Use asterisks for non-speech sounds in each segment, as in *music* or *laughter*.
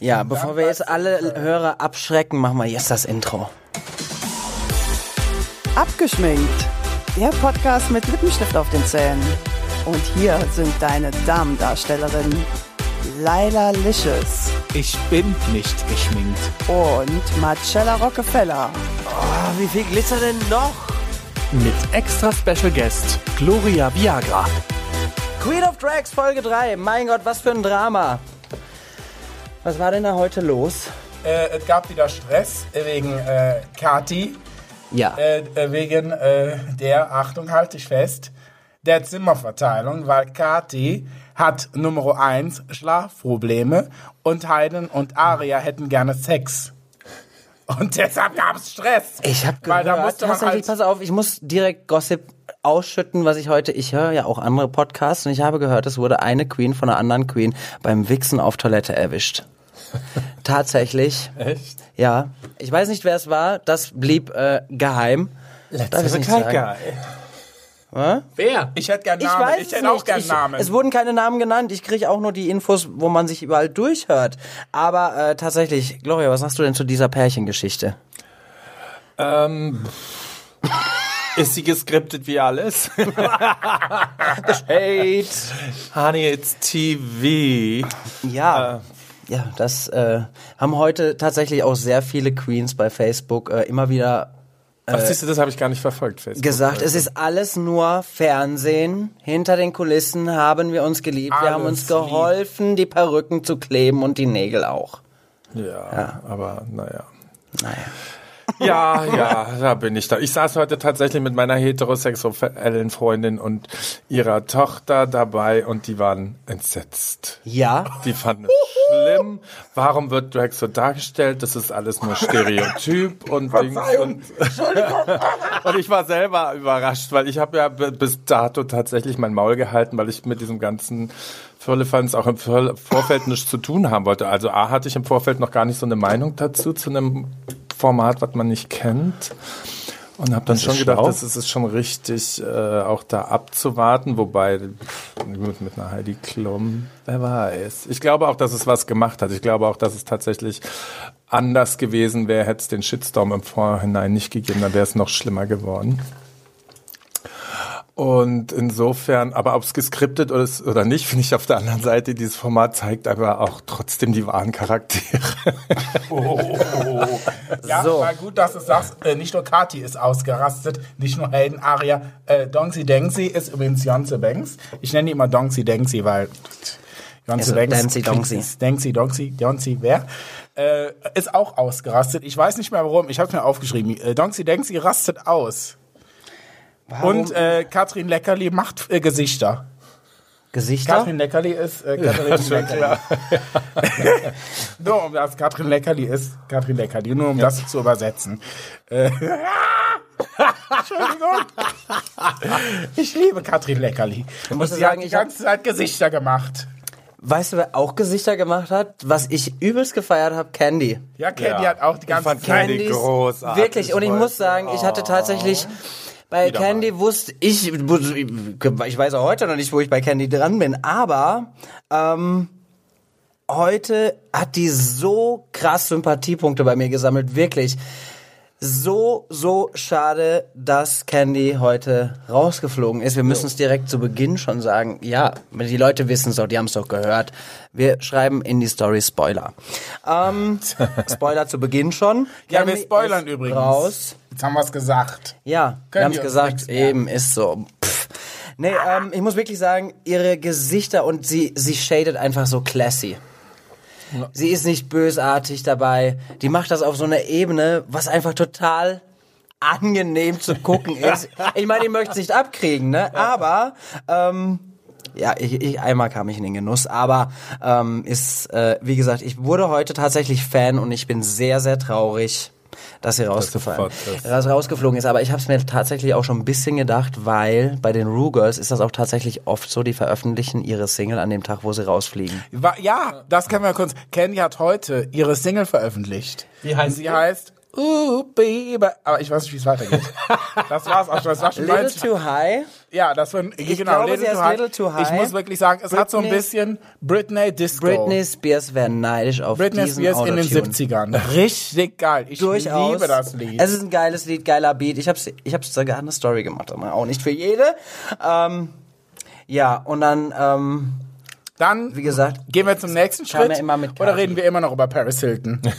Ja, bevor wir jetzt alle Hörer abschrecken, machen wir jetzt das Intro. Abgeschminkt. Der Podcast mit Lippenstift auf den Zähnen. Und hier sind deine Damendarstellerinnen Laila Licious Ich bin nicht geschminkt. und Marcella Rockefeller. Oh, wie viel Glitzer denn noch? Mit extra Special Guest Gloria Viagra. Queen of Drags Folge 3. Mein Gott, was für ein Drama. Was war denn da heute los? Äh, es gab wieder Stress wegen äh, Kati, Ja. äh, äh, wegen äh, der, Achtung, halte ich fest, der Zimmerverteilung, weil Kati hat Nummer 1 Schlafprobleme und Heiden und Aria hätten gerne Sex. Und deshalb gab es Stress. Ich habe Weil gehört, da musste man halt, pass auf, ich muss direkt Gossip ausschütten, was ich heute, ich höre ja auch andere Podcasts und ich habe gehört, es wurde eine Queen von einer anderen Queen beim Wichsen auf Toilette erwischt. *laughs* Tatsächlich. Echt? Ja. Ich weiß nicht, wer es war, das blieb äh, geheim. Ich nicht sagen. Wer? ich hätte gerne Ich Namen, weiß ich hätte auch nicht. gerne Ich, Namen. es wurden keine Namen genannt. Ich kriege auch nur die Infos, wo man sich überall durchhört. Aber äh, tatsächlich, Gloria, was sagst du denn zu dieser Pärchengeschichte? Ähm, ist sie geskriptet wie alles? *laughs* Hate. Honey, it's TV. Ja. Ja, das äh, haben heute tatsächlich auch sehr viele Queens bei Facebook äh, immer wieder Ach, siehst du, das habe ich gar nicht verfolgt. Facebook. gesagt, es ist alles nur Fernsehen. Hinter den Kulissen haben wir uns geliebt. wir haben uns Alles lieb. geholfen, die Perücken zu kleben und die Nägel auch. Ja, aber naja. Naja. *laughs* Ja, ja, da bin ich da. Ich saß heute tatsächlich mit meiner heterosexuellen Freundin und ihrer Tochter dabei und die waren entsetzt. Ja. Die fanden es schlimm. Warum wird Drag so dargestellt? Das ist alles nur Stereotyp und Dings und, *laughs* und ich war selber überrascht, weil ich habe ja bis dato tatsächlich mein Maul gehalten, weil ich mit diesem ganzen Firlefanz auch im Vor- Vorfeld nichts zu tun haben wollte. Also A hatte ich im Vorfeld noch gar nicht so eine Meinung dazu, zu einem Format, was man nicht kennt. Und habe dann ist schon gedacht, schlau. das ist es schon richtig, äh, auch da abzuwarten. Wobei mit, mit einer Heidi Klum, wer weiß. Ich glaube auch, dass es was gemacht hat. Ich glaube auch, dass es tatsächlich anders gewesen wäre, hätte es den Shitstorm im Vorhinein nicht gegeben, dann wäre es noch schlimmer geworden. Und insofern, aber ob es geskriptet ist oder nicht, finde ich auf der anderen Seite, dieses Format zeigt aber auch trotzdem die wahren Charaktere. *laughs* Ja, So. war gut, dass du sagst, äh, nicht nur Kati ist ausgerastet, nicht nur Hayden Aria. Äh, Dongsi Dengsi ist übrigens Jonze Banks. Ich nenne die immer Dongsi Dengsi, weil Jonze Also Banks. Dengsi Dongsi. ist Dengsi Dongsi, Jonzi, wer? Äh, ist auch ausgerastet. Ich weiß nicht mehr warum, ich habe mir aufgeschrieben. Äh, Dongsi Dengsi rastet aus. Und äh, Katrin Leckerli macht äh, Gesichter. Gesichter? Katrin Leckerli ist äh, Katrin Leckerli. *laughs* nur um das Katrin Leckerli ist Katrin Leckerli, nur um das zu übersetzen. Äh, *laughs* Entschuldigung. Ich liebe Katrin Leckerli. Und muss sie sagen, hat die ganze Zeit Gesichter gemacht. Weißt du, wer auch Gesichter gemacht hat? Was ich übelst gefeiert habe? Candy. Ja, Candy Ja. hat auch die ganze fand Zeit. Candy Candys- großartig Wirklich. Und ich muss sagen, ich hatte tatsächlich bei Wieder Candy wusste ich, ich weiß auch heute noch nicht, wo ich bei Candy dran bin, aber ähm, heute hat die so krass Sympathiepunkte bei mir gesammelt, wirklich. So, so schade, dass Candy heute rausgeflogen ist. Wir müssen es direkt zu Beginn schon sagen. Ja, die Leute wissen es doch, die haben es doch gehört. Wir schreiben in die Story Spoiler. Ähm, *laughs* Spoiler zu Beginn schon. Ja, wir Candy spoilern ist übrigens. Raus. Jetzt haben wir es gesagt. Ja, wir Können haben die es gesagt, eben ist so. Pff. Nee, ähm, ich muss wirklich sagen, ihre Gesichter und sie, sie shadet einfach so classy. Sie ist nicht bösartig dabei. Die macht das auf so einer Ebene, was einfach total angenehm zu gucken *laughs* ist. Ich meine, ich möchte es nicht abkriegen, ne? Aber ähm, ja, ich, ich einmal kam ich in den Genuss, aber ähm, ist äh, wie gesagt, ich wurde heute tatsächlich Fan und ich bin sehr sehr traurig, dass sie rausgefallen, fort ist. dass sie rausgeflogen ist. Aber ich habe es mir tatsächlich auch schon ein bisschen gedacht, weil bei den Rue Girls ist das auch tatsächlich oft so, die veröffentlichen ihre Single an dem Tag, wo sie rausfliegen. Ja, das können wir kurz. Candy hat heute ihre Single veröffentlicht. Wie heißt Sie die? heißt Ooh, Baby. Aber ich weiß nicht, wie es weitergeht. *laughs* Das war's auch schon. Das war schon Little 90. Too High. Ja, das war, Ich genau, glaube, sie ist little too high. Ich muss wirklich sagen, es hat so ein Britney- bisschen Britney Disco. Britney Spears wäre neidisch auf Britney diesen Spears in den Autotune. 70ern. Richtig geil. Ich Durchaus. liebe das Lied. Es ist ein geiles Lied, geiler Beat. Ich hab's, ich hab's sogar eine Story gemacht, aber auch nicht für jede. Ähm, ja, und dann, ähm, Dann wie gesagt, gehen wir zum nächsten Schritt. oder reden wir immer noch über Paris Hilton? *laughs*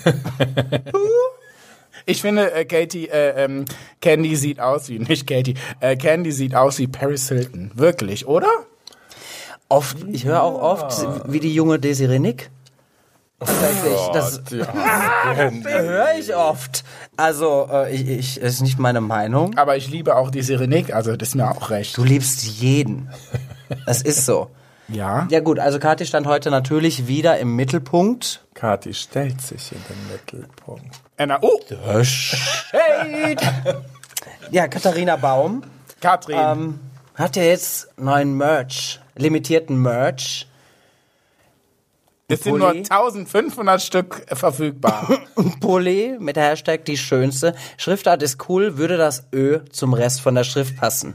ich finde, äh, Katie, äh, ähm, Candy sieht aus wie, *laughs* nicht Katie, äh, Candy sieht aus wie Paris Hilton. Wirklich, oder? oft, ich höre auch oft, wie die junge Desiree Nick. Tatsächlich, das *laughs* höre ich oft. Also, äh, ich, ich, ist nicht meine Meinung. Aber ich liebe auch die Sirenik, also das ist mir auch recht. Du liebst jeden. *laughs* Es ist so. Ja. Ja gut, also Kathi stand heute natürlich wieder im Mittelpunkt. Kathi stellt sich in den Mittelpunkt. Anna, oh, Ja, Katharina Baum Katrin. ähm, hat ja jetzt neuen Merch, limitierten Merch. es sind nur Pulli. 1500 Stück verfügbar. *laughs* Pulli mit Hashtag die schönste. Schriftart ist cool, würde das Ö zum Rest von der Schrift passen.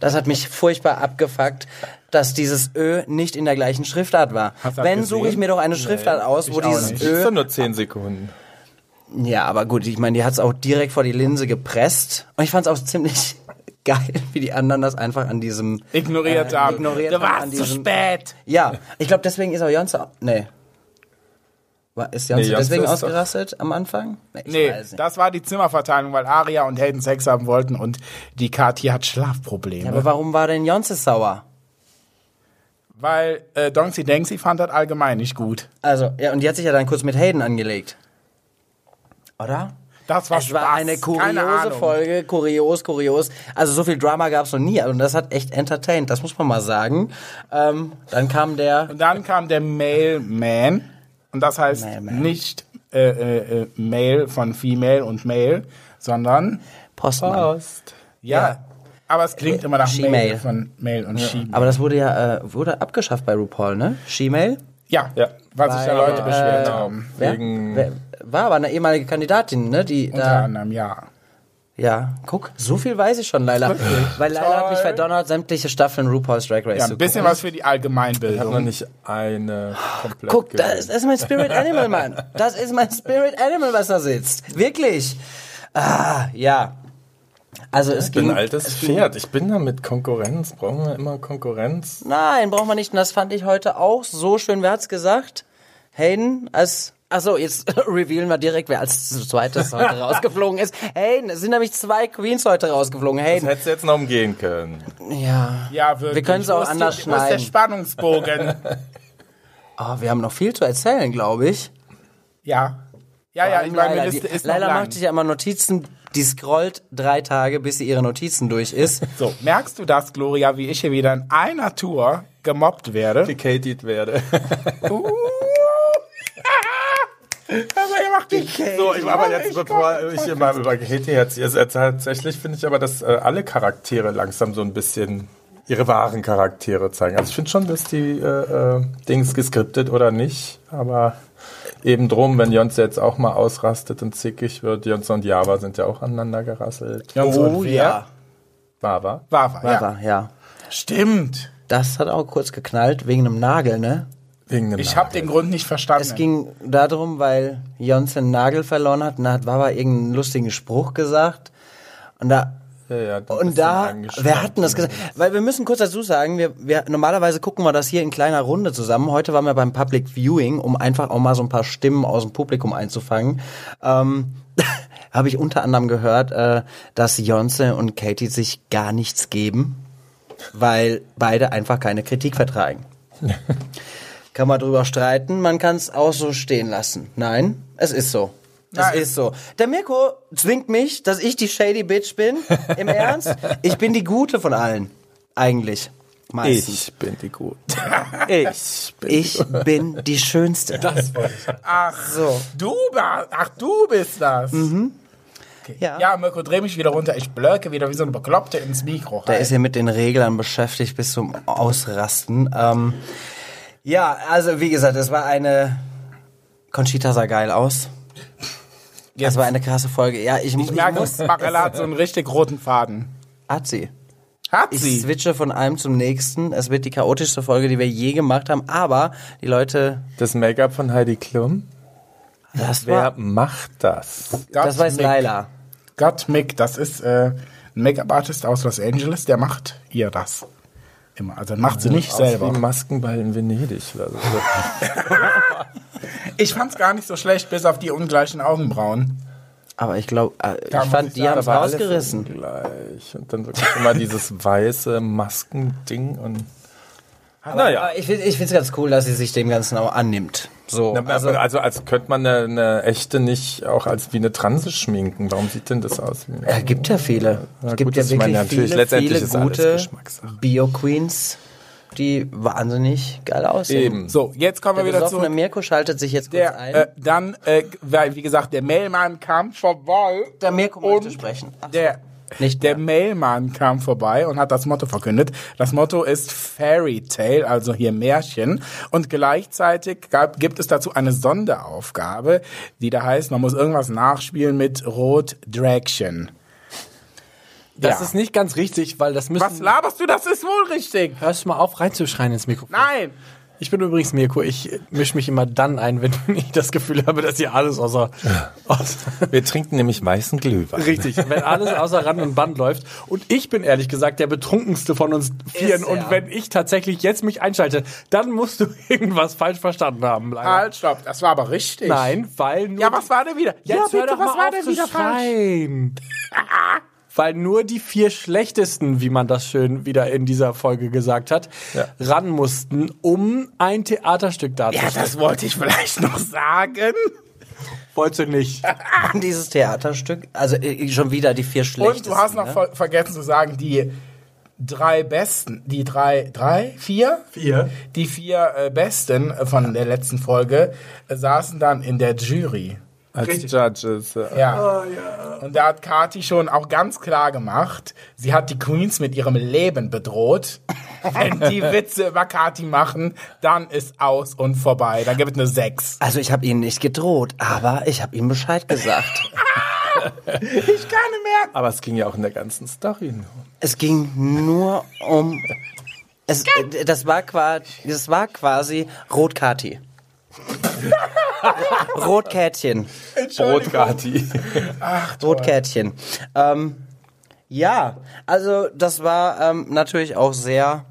Das hat mich furchtbar abgefuckt, dass dieses Ö nicht in der gleichen Schriftart war. Hast das Wenn suche ich mir doch eine Schriftart aus, wo dieses nicht. Das ist Ö doch nur 10 Sekunden. Ja, aber gut, ich meine, die hat's auch direkt vor die Linse gepresst. Und ich fand's auch ziemlich *laughs* geil, wie die anderen das einfach an diesem... Ignoriert Äh, haben. ignoriert du warst zu diesem- spät. Ja, ich glaube, deswegen ist auch Jonze... Nee. War, ist Jonze Nee, deswegen ist doch- ausgerastet am Anfang? ich Nee, das war die Zimmerverteilung, weil Aria und Hayden Sex haben wollten und die Kathi hat Schlafprobleme. Ja, aber warum war denn Jonze sauer? Weil äh, Donksy Denksy fand das allgemein nicht gut. Also, ja, und die hat sich ja dann kurz mit Hayden angelegt. Oder? Das war es war Spaß. eine Keine kuriose. Folge, kurios, kurios. Also so viel Drama gab's noch nie und das hat echt entertained, das muss man mal sagen. Ähm, dann kam der Und dann kam der Mailman. Und das heißt Mailman. nicht äh, äh, äh, Mail von Female und Male, sondern Postmann. ja. Ja. Aber es klingt immer nach. Mail von Mail und She. Aber das wurde ja äh, wurde abgeschafft bei RuPaul, ne? She-Mail? Ja, Ja. weil sich da Weil, Leute beschwert äh, haben. Wer? Wegen- Wer? War aber eine ehemalige Kandidatin, ne? Die Unter da, anderem, ja. ja, guck, so viel weiß ich schon, Laila. Weil Laila hat mich verdonnert, sämtliche Staffeln RuPaul's Drag Race Ja, zu ein bisschen gucken. was für die Ich habe noch Allgemeinbildung. nicht eine komplett Guck, das, das ist mein Spirit Animal, Mann. Das ist mein Spirit Animal, was da sitzt. Wirklich. Ah, ja. Also es Ich bin ein altes es Pferd. Ich bin da mit Konkurrenz. Brauchen wir immer Konkurrenz? Nein, braucht man nicht. Und das fand ich heute auch so schön. Wer hat's gesagt? Hayden als. Achso, jetzt *laughs* revealen wir direkt, wer als zweites heute *laughs* rausgeflogen ist. Hayden, es sind nämlich zwei Queens heute rausgeflogen. Das Hayden. hättest du jetzt noch umgehen können. Ja. Ja, wirklich. Wir können's auch Wo ist anders die, Wo ist der schneiden. Spannungsbogen? Oh, *laughs* wir haben noch viel zu erzählen, glaube ich. ja. Ja, ja, ich meine, Liste die, ist lang. macht sich ja immer Notizen, die scrollt drei Tage, bis sie ihre Notizen durch ist. *laughs* So, merkst du das, Gloria, wie ich hier wieder in einer Tour gemobbt werde? Decadied werde. *laughs* Uh. *laughs* Aber ihr macht die So, ich, aber jetzt, bevor ich hier mal über Katie erzähle, also tatsächlich finde ich aber, dass äh, alle Charaktere langsam so ein bisschen ihre wahren Charaktere zeigen. Also ich finde schon, dass die äh, äh, Dings geskriptet oder nicht, aber eben drum, wenn Jonze jetzt auch mal ausrastet und zickig wird, Jonze und Java sind ja auch aneinander gerasselt. Oh ja. Bava. War, war, ja. Ja. ja. Stimmt. Das hat auch kurz geknallt, wegen einem Nagel, ne? Wegen dem Ich habe den Grund nicht verstanden. Es ging darum, weil Jonze einen Nagel verloren hat und da hat Wawa irgendeinen lustigen Spruch gesagt. Und da, Ja, und da, wer hat denn das gesagt? Weil wir müssen kurz dazu sagen, wir, wir, normalerweise gucken wir das hier in kleiner Runde zusammen. Heute waren wir beim Public Viewing, um einfach auch mal so ein paar Stimmen aus dem Publikum einzufangen. Ähm, *laughs* habe ich unter anderem gehört, äh, dass Jonze und Katie sich gar nichts geben, weil beide einfach keine Kritik vertragen. *laughs* kann man drüber streiten, man kann es auch so stehen lassen. Nein, es ist so. Es Nein. ist so. Der Mirko zwingt mich, dass ich die shady Bitch bin. Im *laughs* Ernst? Ich bin die Gute von allen. Eigentlich. Meistens. Ich bin die Gute. Ich *laughs* bin Ich bin die Schönste. Ach so. Du, ach, du bist das. Mhm. Ja. Ja, Mirko, dreh mich wieder runter. Ich blöcke wieder wie so eine Bekloppte ins Mikro. Der rein. ist hier mit den Reglern beschäftigt bis zum Ausrasten. Ähm, ja, also wie gesagt, es war eine. Conchita sah geil aus. Das war eine krasse Folge. Ja, ich, ich merke, Marella hat so einen *laughs* richtig roten Faden. Hat sie. Hat Ich sie. switche von einem zum nächsten. Es wird die chaotischste Folge, die wir je gemacht haben. Aber die Leute, Das Make-up von Heidi Klum? das Wer war, macht das? das weiß Mick. Laila. Gott Mick, das ist äh, ein Make-up-Artist aus Los Angeles, der macht ihr das. Immer. Also macht sie nicht selber. Wie Maskenball in Venedig. *laughs* Ich fand's gar nicht so schlecht, bis auf die ungleichen Augenbrauen. Aber ich glaube, äh, ich Da fand, ich die haben es rausgerissen. Gleich. Und dann wirklich *laughs* immer dieses weiße Maskending und. Aber, Naja. aber ich, ich finde es ganz cool, dass sie sich dem Ganzen auch annimmt. So, Na, also, also, als könnte man eine, eine echte nicht auch als wie eine Transe schminken. Warum sieht denn das aus? Wie es gibt ja viele. Na es gibt gut, ja wirklich meine, natürlich, viele, letztendlich viele gute. Bio-Queens, die wahnsinnig geil aussehen. Eben. So, jetzt kommen Der wir wieder besoffene zu. Mirko schaltet sich jetzt kurz Der, ein. äh, dann, äh, wie gesagt, der Mailman kam vorbei. der Mirko und sprechen. Ach, Der, Nicht der mehr. Mailman kam vorbei und hat das Motto verkündet. Das Motto ist Fairy Tale, also hier Märchen. Und gleichzeitig gab, gibt es dazu eine Sonderaufgabe, die da heißt, man muss irgendwas nachspielen mit Rot Dragchen. Das Ja. ist nicht ganz richtig, weil das müssen. Was laberst du? Das ist wohl richtig. Hörst du mal auf, reinzuschreien ins Mikrofon? Nein. Ich bin übrigens Mirko. Ich mische mich immer dann ein, wenn *laughs* ich das Gefühl habe, dass hier alles außer, außer Wir trinken nämlich weißen Glühwein. richtig, wenn alles außer Rand und Band läuft. Und ich bin ehrlich gesagt der betrunkenste von uns Vieren. Ist Und er. wenn ich tatsächlich jetzt mich einschalte, dann musst du *laughs* irgendwas falsch verstanden haben. Leider. Halt, stopp. Das war aber richtig. Nein, weil nur Ja, was war denn wieder? Jetzt ja, hör bitte, doch was war auf denn wieder falsch? Weil nur die vier schlechtesten, wie man das schön wieder in dieser Folge gesagt hat, Ja. ran mussten, um ein Theaterstück Ja, darzustellen. das wollte ich vielleicht noch sagen. Wolltest du nicht. *laughs* Dieses Theaterstück, also äh, schon wieder die vier schlechtesten. Und du hast noch ne? ver vergessen zu sagen, die drei besten, die drei, drei, vier? Vier. Die vier äh, besten von der letzten Folge äh, saßen dann in der Jury. Als Judges. Ja. Ja. Und da hat Kati schon auch ganz klar gemacht, sie hat die Queens mit ihrem Leben bedroht. *laughs* Wenn die Witze über Kati machen, dann ist aus und vorbei. Dann gibt es eine Sechs. Also ich habe ihnen nicht gedroht, aber ich habe ihnen Bescheid gesagt. *laughs* Ich kann nicht mehr. Aber es ging ja auch in der ganzen Story nur. es ging nur um es, das war quasi das war quasi Rotkati. *laughs* *laughs* Rotkätchen. Brotkati. Rotkätchen. Ähm, ja, also das war ähm, natürlich auch sehr.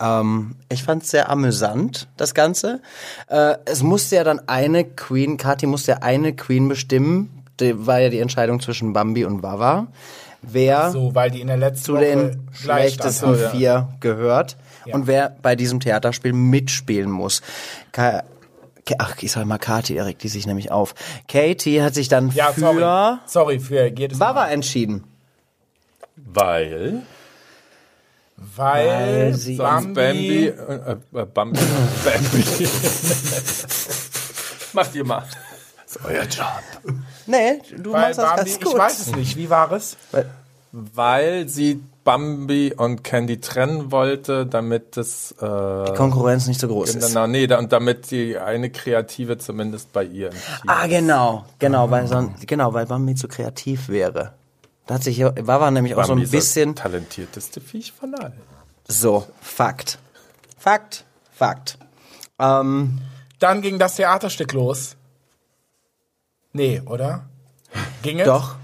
Ähm, ich fand es sehr amüsant, das Ganze. Äh, es musste ja dann eine Queen, Kathi musste ja eine Queen bestimmen. Die, war ja die Entscheidung zwischen Bambi und Wawa. Wer So, weil die in der letzten zu Woche den schlechtesten vier gehört Ja. und wer bei diesem Theaterspiel mitspielen muss. Ka- Ach, ich sag mal Kathi, Erik, die sich nämlich auf. Katie hat sich dann Ja, für sorry. Sorry für jedes Wawa Mal. entschieden. Weil. Weil, Weil sie- Sonst Bambi. Äh, äh, Bambi. *laughs* Bambi. Macht ihr mal. Das ist euer Job. Nee, du Weil machst das Bambi, ganz gut. ich weiß es nicht. Wie war es? Weil sie Bambi und Candy trennen wollte, damit das. Äh, Die Konkurrenz nicht so groß ist. Genau, nee, da, und damit die eine Kreative zumindest bei ihr im Team. Ah, genau, genau, weil son genau, weil Bambi zu kreativ wäre. Da hat sich Wawa nämlich auch so Bambi ein bisschen das talentierteste Viech von allen. so Fakt, Fakt, Fakt. Ähm, Dann ging das Theaterstück los. Nee, oder? Ging es? Doch.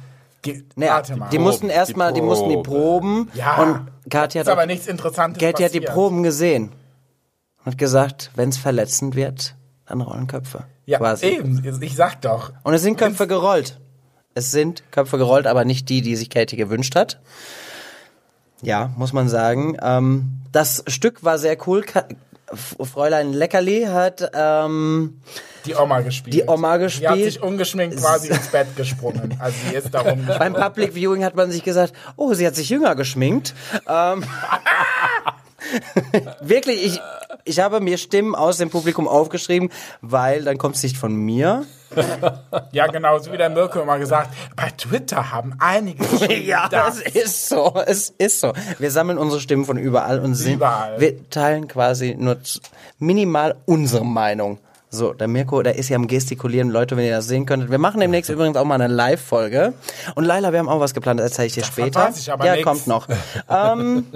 Ge nee, Warte mal. die mussten die erstmal, die mussten die Probe. Proben Ja. und Kathi ist hat, aber auch, nichts Interessantes Kathi hat die passiert. Proben gesehen und hat gesagt, wenn es verletzend wird, dann rollen Köpfe. Ja, quasi. eben. Ich sag doch. Und es sind Köpfe gerollt. Es sind Köpfe gerollt, aber nicht die, die sich Katie gewünscht hat. Ja, muss man sagen. Ähm, das Stück war sehr cool. Fräulein Leckerli hat ähm, Die Oma gespielt. Die Oma Die hat gespielt. sich ungeschminkt quasi ins Bett gesprungen. Also sie ist darum *laughs* beim Public Viewing hat man sich gesagt, oh, sie hat sich jünger geschminkt. Ähm, *laughs* wirklich, ich, ich habe mir Stimmen aus dem Publikum aufgeschrieben, weil dann kommt es nicht von mir. *laughs* Ja, genau, so wie der Mirko immer gesagt, bei Twitter haben einige *laughs* geschrieben, Ja, das. ist so, es ist so. Wir sammeln unsere Stimmen von überall und sind, Überall. wir teilen quasi nur minimal unsere Meinung. So, der Mirko, der ist ja am Gestikulieren, Leute, wenn ihr das sehen könntet. Wir machen demnächst übrigens auch mal eine Live-Folge. Und Laila, wir haben auch was geplant, das erzähle ich dir später. weiß ich aber ja, nix. kommt noch. *laughs* ähm,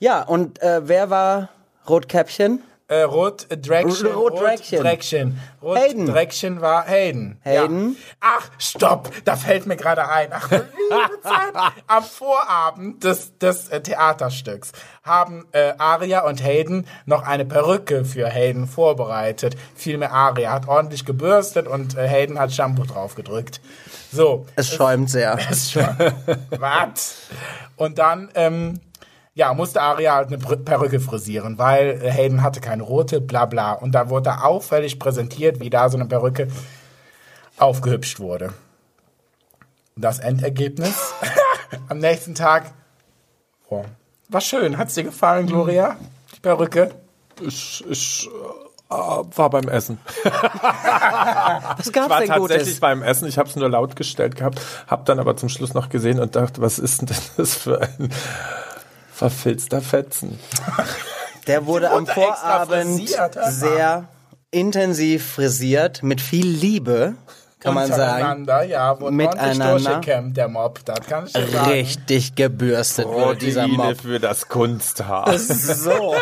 ja, und äh, wer war Rotkäppchen? Äh, Rot Dreckchen. Rot Dreckchen. Dreckchen. Rot Hayden. Dreckchen war Hayden. Hayden. Ja. Ach, stopp, da fällt mir gerade ein. Ach, liebe *laughs* Zeit. Am Vorabend des, des äh, Theaterstücks haben äh, Aria und Hayden noch eine Perücke für Hayden vorbereitet. Vielmehr Aria hat ordentlich gebürstet und äh, Hayden hat Shampoo draufgedrückt. So. Es schäumt sehr. ist schon. *laughs* Was? Und dann, ähm, ja, musste Aria halt eine Perücke frisieren, weil äh, Hayden hatte keine rote, bla bla. Und da wurde da auffällig präsentiert, wie da so eine Perücke aufgehübscht wurde. Das Endergebnis *laughs* am nächsten Tag oh, war schön. Hat's dir gefallen, Gloria? Die Perücke? Ich, ich äh, war beim Essen. *laughs* Was gab's war denn tatsächlich Gutes? beim Essen. Ich habe es nur laut gestellt gehabt, habe dann aber zum Schluss noch gesehen und dachte, was ist denn das für ein verfilzter Fetzen? Der wurde am Vorabend sehr intensiv frisiert, mit viel Liebe, kann man sagen. Ja, wurde Miteinander. durchgekämmt, der Mob. Das kann ich sagen. Richtig gebürstet wurde dieser Mob. für das Kunsthaar. So.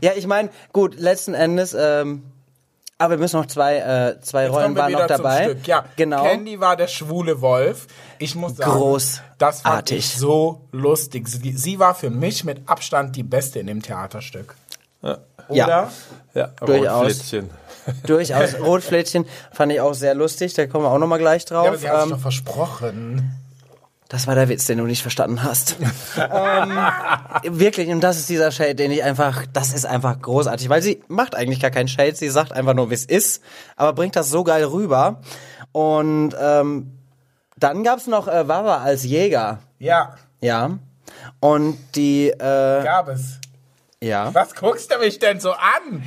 ja, ich meine, gut, letzten Endes, ähm, aber wir müssen noch zwei, äh, zwei Rollen waren noch dabei. Zum Stück. Ja, genau. Candy war der schwule Wolf. Ich muss sagen, Großartig. das fand ich so lustig. Sie, sie war für mich mit Abstand die Beste in dem Theaterstück. Ja. Oder? Ja, Durchaus. Rotflittchen. *laughs* Durchaus. Rotflädchen fand ich auch sehr lustig, da kommen wir auch noch mal gleich drauf. Ja, aber sie hat sich ähm, doch versprochen. Das war der Witz, den du nicht verstanden hast. *laughs* ähm, wirklich, und das ist dieser Shade, den ich einfach, das ist einfach großartig, weil sie macht eigentlich gar keinen Shade, sie sagt einfach nur, wie es ist, aber bringt das so geil rüber. Und ähm, dann gab's noch äh, Wawa als Jäger, Ja, ja. Und die, äh, gab es. Ja. Was guckst du mich denn so an?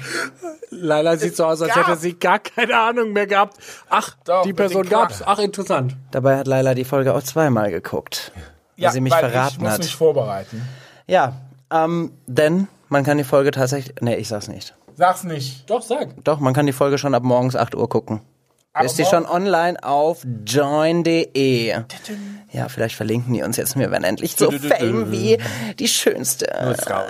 Laila sieht so aus, als gab- hätte sie gar keine Ahnung mehr gehabt. Ach, Doch, die Person gab's. Ach, interessant. Dabei hat Laila die Folge auch zweimal geguckt, weil sie mich weil ich verraten muss hat. mich vorbereiten. Ja, ähm, denn man kann die Folge tatsächlich, nee, ich sag's nicht. Sag's nicht. Doch, sag. Doch, man kann die Folge schon ab morgens 8 Uhr gucken. Ist die schon online auf join.de. Ja, vielleicht verlinken die uns jetzt. Wir werden endlich so fame wie die schönste. Raus.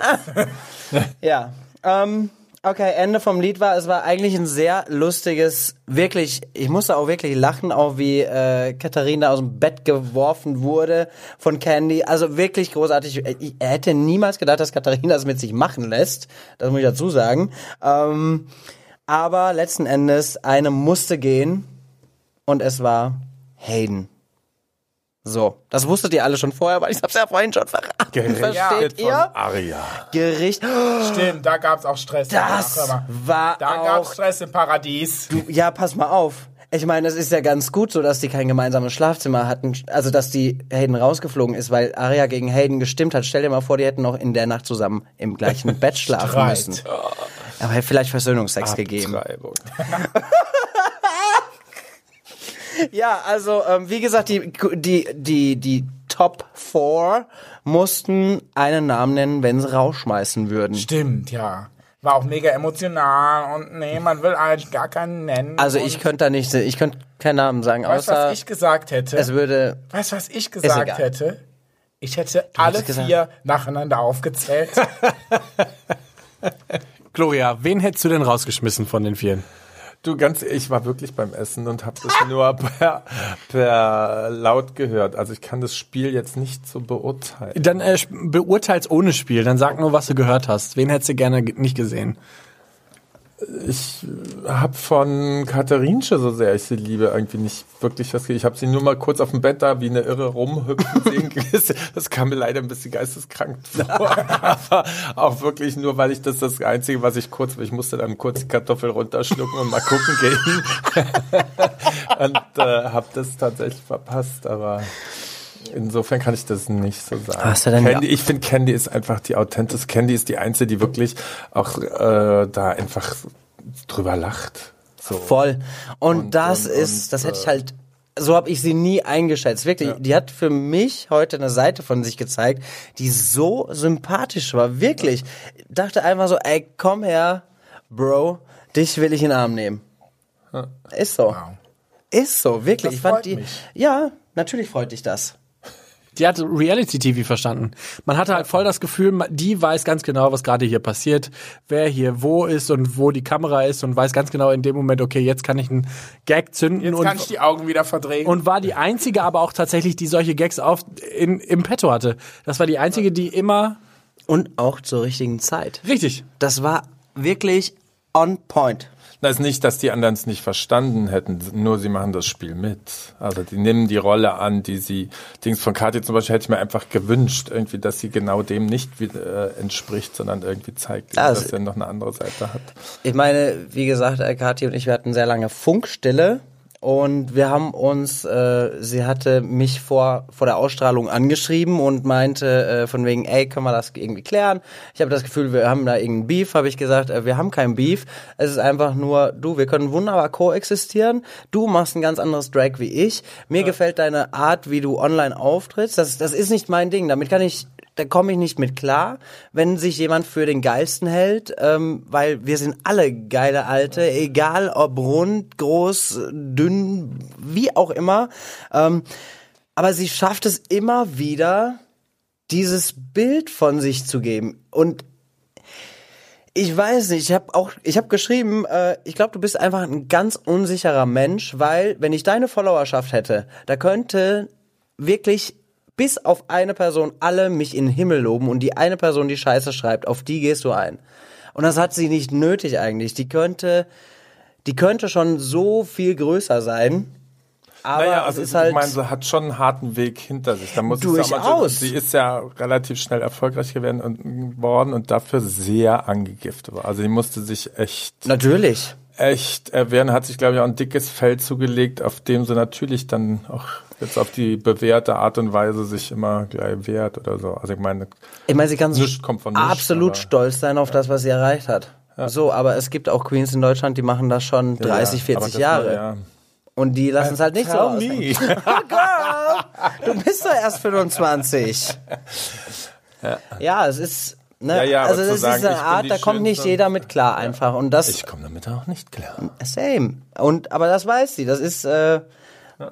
Ja. Ähm, okay, Ende vom Lied war, es war eigentlich ein sehr lustiges, wirklich, ich musste auch wirklich lachen, auch wie äh, Katharina aus dem Bett geworfen wurde von Candy. Also wirklich großartig. Ich hätte niemals gedacht, dass Katharina das mit sich machen lässt. Das muss ich dazu sagen. Ähm, aber letzten Endes, eine musste gehen und es war Hayden. So, das wusstet ihr alle schon vorher, weil ich hab's ja vorhin schon verraten. Gerichtet Versteht von ihr? Aria. Gericht. Stimmt, da gab's auch Stress. Das Ach, war Da auch gab's Stress im Paradies. Ja, pass mal auf. Ich meine, es ist ja ganz gut so, dass die kein gemeinsames Schlafzimmer hatten, also dass die Hayden rausgeflogen ist, weil Arya gegen Hayden gestimmt hat. Stell dir mal vor, die hätten noch in der Nacht zusammen im gleichen *laughs* Bett schlafen müssen. Aber hätte vielleicht Versöhnungsex gegeben. *laughs* Ja, also ähm, wie gesagt, die die die die Top 4 mussten einen Namen nennen, wenn sie rausschmeißen würden. Stimmt, ja. War auch mega emotional und nee, man will eigentlich gar keinen nennen. Also ich könnte da nicht, ich könnte keinen Namen sagen, Weißt du, außer was ich gesagt hätte? es würde Weißt du, was ich gesagt hätte? Ich hätte alle hättest gesagt- vier nacheinander aufgezählt. *laughs* Gloria, wen hättest du denn rausgeschmissen von den vieren? Du, ganz, ich war wirklich beim Essen und habe das nur *laughs* per, per laut gehört. Also ich kann das Spiel jetzt nicht so beurteilen. Dann äh, beurteil's ohne Spiel. Dann sag nur, was du gehört hast. Wen hättest du gerne ge- nicht gesehen? Ich habe von Katharinsche, so sehr ich sie liebe, irgendwie nicht wirklich was. Ich habe sie nur mal kurz auf dem Bett da wie eine Irre rumhüpfen sehen. *laughs* Das kam mir leider ein bisschen geisteskrank vor. *laughs* Aber auch wirklich nur, weil ich das das Einzige, was ich kurz, ich musste dann kurz die Kartoffel runterschlucken und mal gucken gehen. *laughs* und äh, habe das tatsächlich verpasst, aber Insofern kann ich das nicht so sagen. Hast du denn Candy, ja- ich finde Candy ist einfach die authentisch. Candy ist die einzige, die wirklich auch äh, da einfach drüber lacht. So. Voll. Und, Und- das und- ist, und, das hätte ich äh, halt, so habe ich sie nie eingeschätzt. Wirklich, die hat für mich heute eine Seite von sich gezeigt, die so sympathisch war. Wirklich. Dachte einfach so, ey, komm her, Bro. dich will ich in den Arm nehmen. Ist so. Wow. Ist so, wirklich. Das ich fand freut die, mich. ja, natürlich freut dich das. Die hat Reality-TV verstanden. Man hatte halt voll das Gefühl, die weiß ganz genau, was gerade hier passiert, wer hier wo ist und wo die Kamera ist und weiß ganz genau in dem Moment, okay, jetzt kann ich einen Gag zünden Jetzt und, kann ich die Augen wieder verdrehen. und war die einzige aber auch tatsächlich, die solche Gags auf, in, im Petto hatte. Das war die einzige, die immer, Und auch zur richtigen Zeit. richtig, Das war wirklich on point. Das ist nicht, dass die anderen es nicht verstanden hätten, nur sie machen das Spiel mit. Also die nehmen die Rolle an, die sie, Dings von Kathi zum Beispiel hätte ich mir einfach gewünscht, irgendwie, dass sie genau dem nicht äh, entspricht, sondern irgendwie zeigt, Ja, dass er noch eine andere Seite hat. Ich meine, wie gesagt, äh, Kathi und ich, wir hatten sehr lange Funkstille und wir haben uns, äh, sie hatte mich vor, vor der Ausstrahlung angeschrieben und meinte äh, von wegen, ey, können wir das irgendwie klären? Ich habe das Gefühl, wir haben da irgendeinen Beef, habe ich gesagt, äh, wir haben keinen Beef. Es ist einfach nur, du, wir können wunderbar koexistieren. Du machst ein ganz anderes Drag wie ich. Mir gefällt deine Art, wie du online auftrittst. Das, das ist nicht mein Ding. Damit kann ich da komme ich nicht mit klar, wenn sich jemand für den geilsten hält, ähm, weil wir sind alle geile Alte, egal ob rund, groß, dünn, wie auch immer. Ähm, aber sie schafft es immer wieder, dieses Bild von sich zu geben. Und ich weiß nicht, ich habe auch, ich habe geschrieben, äh, ich glaube, du bist einfach ein ganz unsicherer Mensch, weil wenn ich deine Followerschaft hätte, da könnte wirklich bis auf eine Person alle mich in den Himmel loben und die eine Person, die Scheiße schreibt, auf die gehst du ein. Und das hat sie nicht nötig eigentlich. Die könnte, die könnte schon so viel größer sein. Aber naja, es also ist halt. ich meine, sie hat schon einen harten Weg hinter sich. Da muss ich sagen, also, Durchaus. sie ist ja relativ schnell erfolgreich geworden und, geworden und dafür sehr angegiftet war. Also sie musste sich echt natürlich. Echt erwehren, hat sich, glaube ich, auch ein dickes Fell zugelegt, auf dem sie natürlich dann auch jetzt auf die bewährte Art und Weise sich immer gleich wehrt oder so. Also ich meine, Ich meine, sie kann Nichts kommt von nichts, absolut stolz sein auf das, was sie erreicht hat. So, aber es gibt auch Queens in Deutschland, die machen das schon 30, ja, aber 40 das- Jahre. Ja. Und die lassen es halt nicht so aus. me. Du bist doch erst 25. *laughs* Ja, es ist. Ne, Ja, ja, aber also zu das ist sagen, eine ich bin Art, da kommt nicht jeder mit klar einfach. Und das Ich komme damit auch nicht klar. Same. Und aber das weiß sie. Das ist. Äh,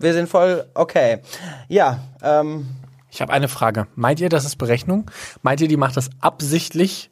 wir sind voll okay. Ja. Ähm, Ich habe eine Frage. Meint ihr, das ist Berechnung? Meint ihr, die macht das absichtlich,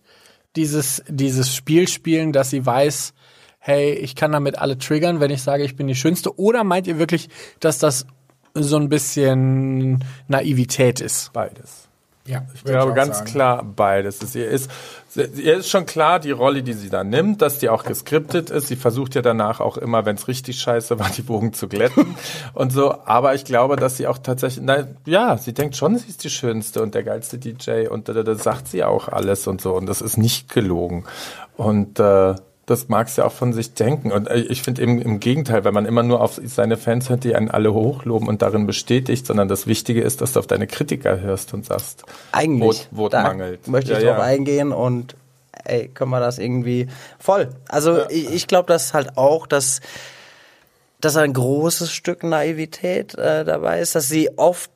dieses, dieses Spiel spielen, dass sie weiß, hey, ich kann damit alle triggern, wenn ich sage, ich bin die Schönste? Oder meint ihr wirklich, dass das so ein bisschen Naivität ist? Beides. Ja, ich glaube ganz klar beides. Es ihr ist, ihr ist schon klar, die Rolle, die sie da nimmt, dass die auch geskriptet ist. Sie versucht ja danach auch immer, wenn es richtig scheiße war, die Bogen zu glätten *laughs* und so. Aber ich glaube, dass sie auch tatsächlich, na, ja, sie denkt schon, sie ist die schönste und der geilste DJ und da, da, da sagt sie auch alles und so. Und das ist nicht gelogen. Und äh, das mag sie auch von sich denken. Und äh, ich finde eben im Gegenteil, wenn man immer nur auf seine Fans hört, die einen alle hochloben und darin bestätigt, sondern das Wichtige ist, dass du auf deine Kritiker hörst und sagst, eigentlich. wo, wo da mangelt. Möchte ich Ja, drauf ja. eingehen und ey, können wir das irgendwie voll. Also ich, ich glaube, dass halt auch, dass dass ein großes Stück Naivität äh, dabei ist, dass sie oft,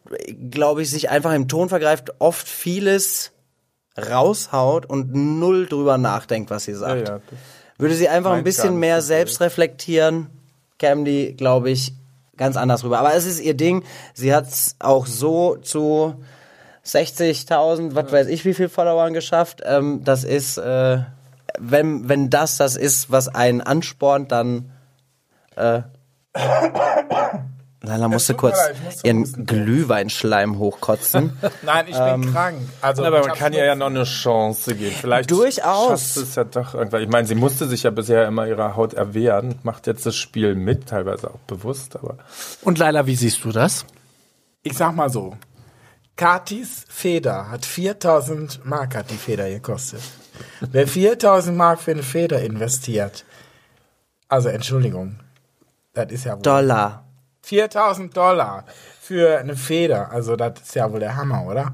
glaube ich, sich einfach im Ton vergreift, oft vieles raushaut und null drüber nachdenkt, was sie Ja, sagt. ja, das- Würde sie einfach ein bisschen mehr selbst reflektieren, käme die, glaube ich, ganz anders rüber. Aber es ist ihr Ding. Sie hat es auch so zu 60.000, was weiß ich, wie viel Followern geschafft. Ähm, das ist, äh, wenn, wenn das das ist, was einen anspornt, dann äh, Lala musste kurz musste ihren. Glühweinschleim hochkotzen. *laughs* Nein, ich bin krank. Also, Aber ich man kann ihr ja noch eine Chance geben. Vielleicht Durchaus. es ja doch irgendwann. Ich meine, sie musste sich ja bisher immer ihrer Haut erwehren, macht jetzt das Spiel mit, teilweise auch bewusst, aber Und Laila, wie siehst du das? Ich sag mal so. Katis Feder hat 4000 Mark hat die Feder gekostet. Wer 4000 Mark für eine Feder investiert, also Entschuldigung, das ist ja wohl Dollar. 4000 Dollar für eine Feder, also das ist ja wohl der Hammer, oder?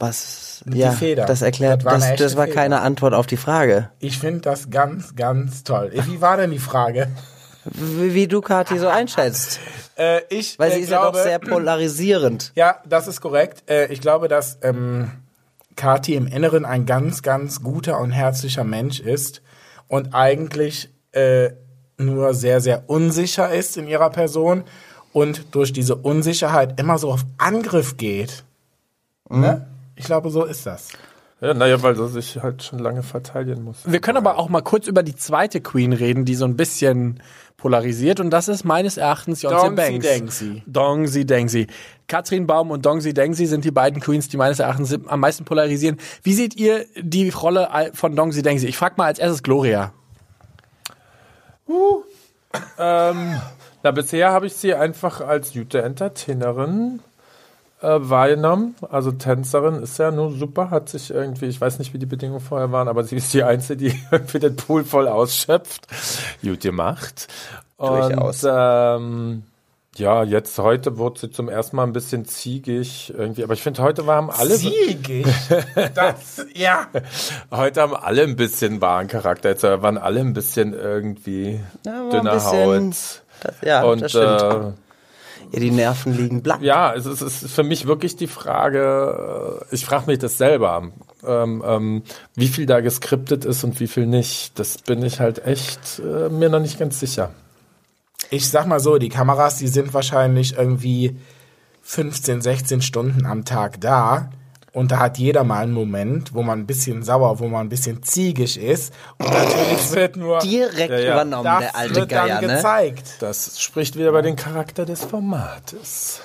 Was? Die ja, Feder. das erklärt, Das war das, das, war Feder. keine Antwort auf die Frage. Ich finde das ganz, ganz toll. Wie war denn die Frage? Wie, wie du Kathi so einschätzt. *laughs* Äh, ich Weil äh, sie ist glaube, ja doch sehr polarisierend. *clears throat* Ja, das ist korrekt. Äh, ich glaube, dass ähm, Kati im Inneren ein ganz, ganz guter und herzlicher Mensch ist und eigentlich äh, nur sehr, sehr unsicher ist in ihrer Person und durch diese Unsicherheit immer so auf Angriff geht. Ne? Ich glaube, so ist das. Ja, naja, weil sie sich halt schon lange verteidigen muss. Wir können aber auch mal kurz über die zweite Queen reden, die so ein bisschen polarisiert und das ist meines Erachtens Beyoncé Dongsi Banks. Dengsi. Dongsi Dengsi. Katrin Baum und Dongsi Dengsi sind die beiden Queens, die meines Erachtens am meisten polarisieren. Wie seht ihr die Rolle von Dongsi Dengsi? Ich frag mal als erstes Gloria. Ähm, na, bisher habe ich sie einfach als gute Entertainerin äh, wahrgenommen. Also Tänzerin ist ja nur super, hat sich irgendwie, ich weiß nicht, wie die Bedingungen vorher waren, aber sie ist die Einzige, die *laughs* irgendwie den Pool voll ausschöpft. Gut gemacht. Durchaus. Und, ähm, ja, jetzt heute wurde sie zum ersten Mal ein bisschen ziegig irgendwie, aber ich finde, heute waren alle Siegig. *laughs* Das, ja. Heute haben alle ein bisschen wahren Charakter. Jetzt waren alle ein bisschen irgendwie Ja, dünner bisschen- Haut. Das, ja, und das stimmt. äh, ja, die Nerven liegen blank. ja, es ist, es ist für mich wirklich die Frage, äh, ich frage mich das selber, ähm, ähm, wie viel da geskriptet ist und wie viel nicht. Das bin ich halt echt äh, mir noch nicht ganz sicher. Ich sag mal so, die Kameras, die sind wahrscheinlich irgendwie 15, 16 Stunden am Tag da. Und da hat jeder mal einen Moment, wo man ein bisschen sauer, wo man ein bisschen ziegig ist. Und natürlich *laughs* wird nur Direkt Ja, ja. übernommen, das der alte wird dann Geier, ne? gezeigt. Das spricht wieder über den Charakter des Formates.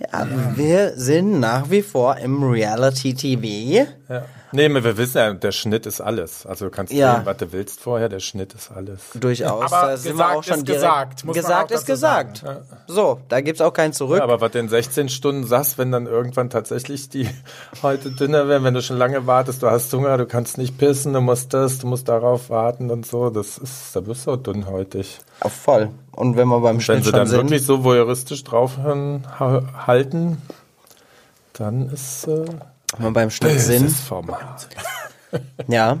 Ja, wir sind nach wie vor im Reality-TV. Ja. Nee, wir wissen ja, der Schnitt ist alles. Also du kannst Ja. nehmen, was du willst vorher, der Schnitt ist alles. Durchaus. Aber da sind wir gesagt auch schon ist direkt. gesagt, muss gesagt auch ist gesagt. So, da gibt's auch kein Zurück. Ja, aber was den 16 Stunden sagst, wenn dann irgendwann tatsächlich die *laughs* heute dünner werden, wenn du schon lange wartest, du hast Hunger, du kannst nicht pissen, du musst das, du musst darauf warten und so, das ist, da bist du auch dünnhäutig. Ja, voll. Und wenn wir beim Wenn Schnitt sie schon dann sind, wirklich so voyeuristisch draufhören, ha halten, dann ist äh, wenn wir beim Schnitt sind, Format. ja,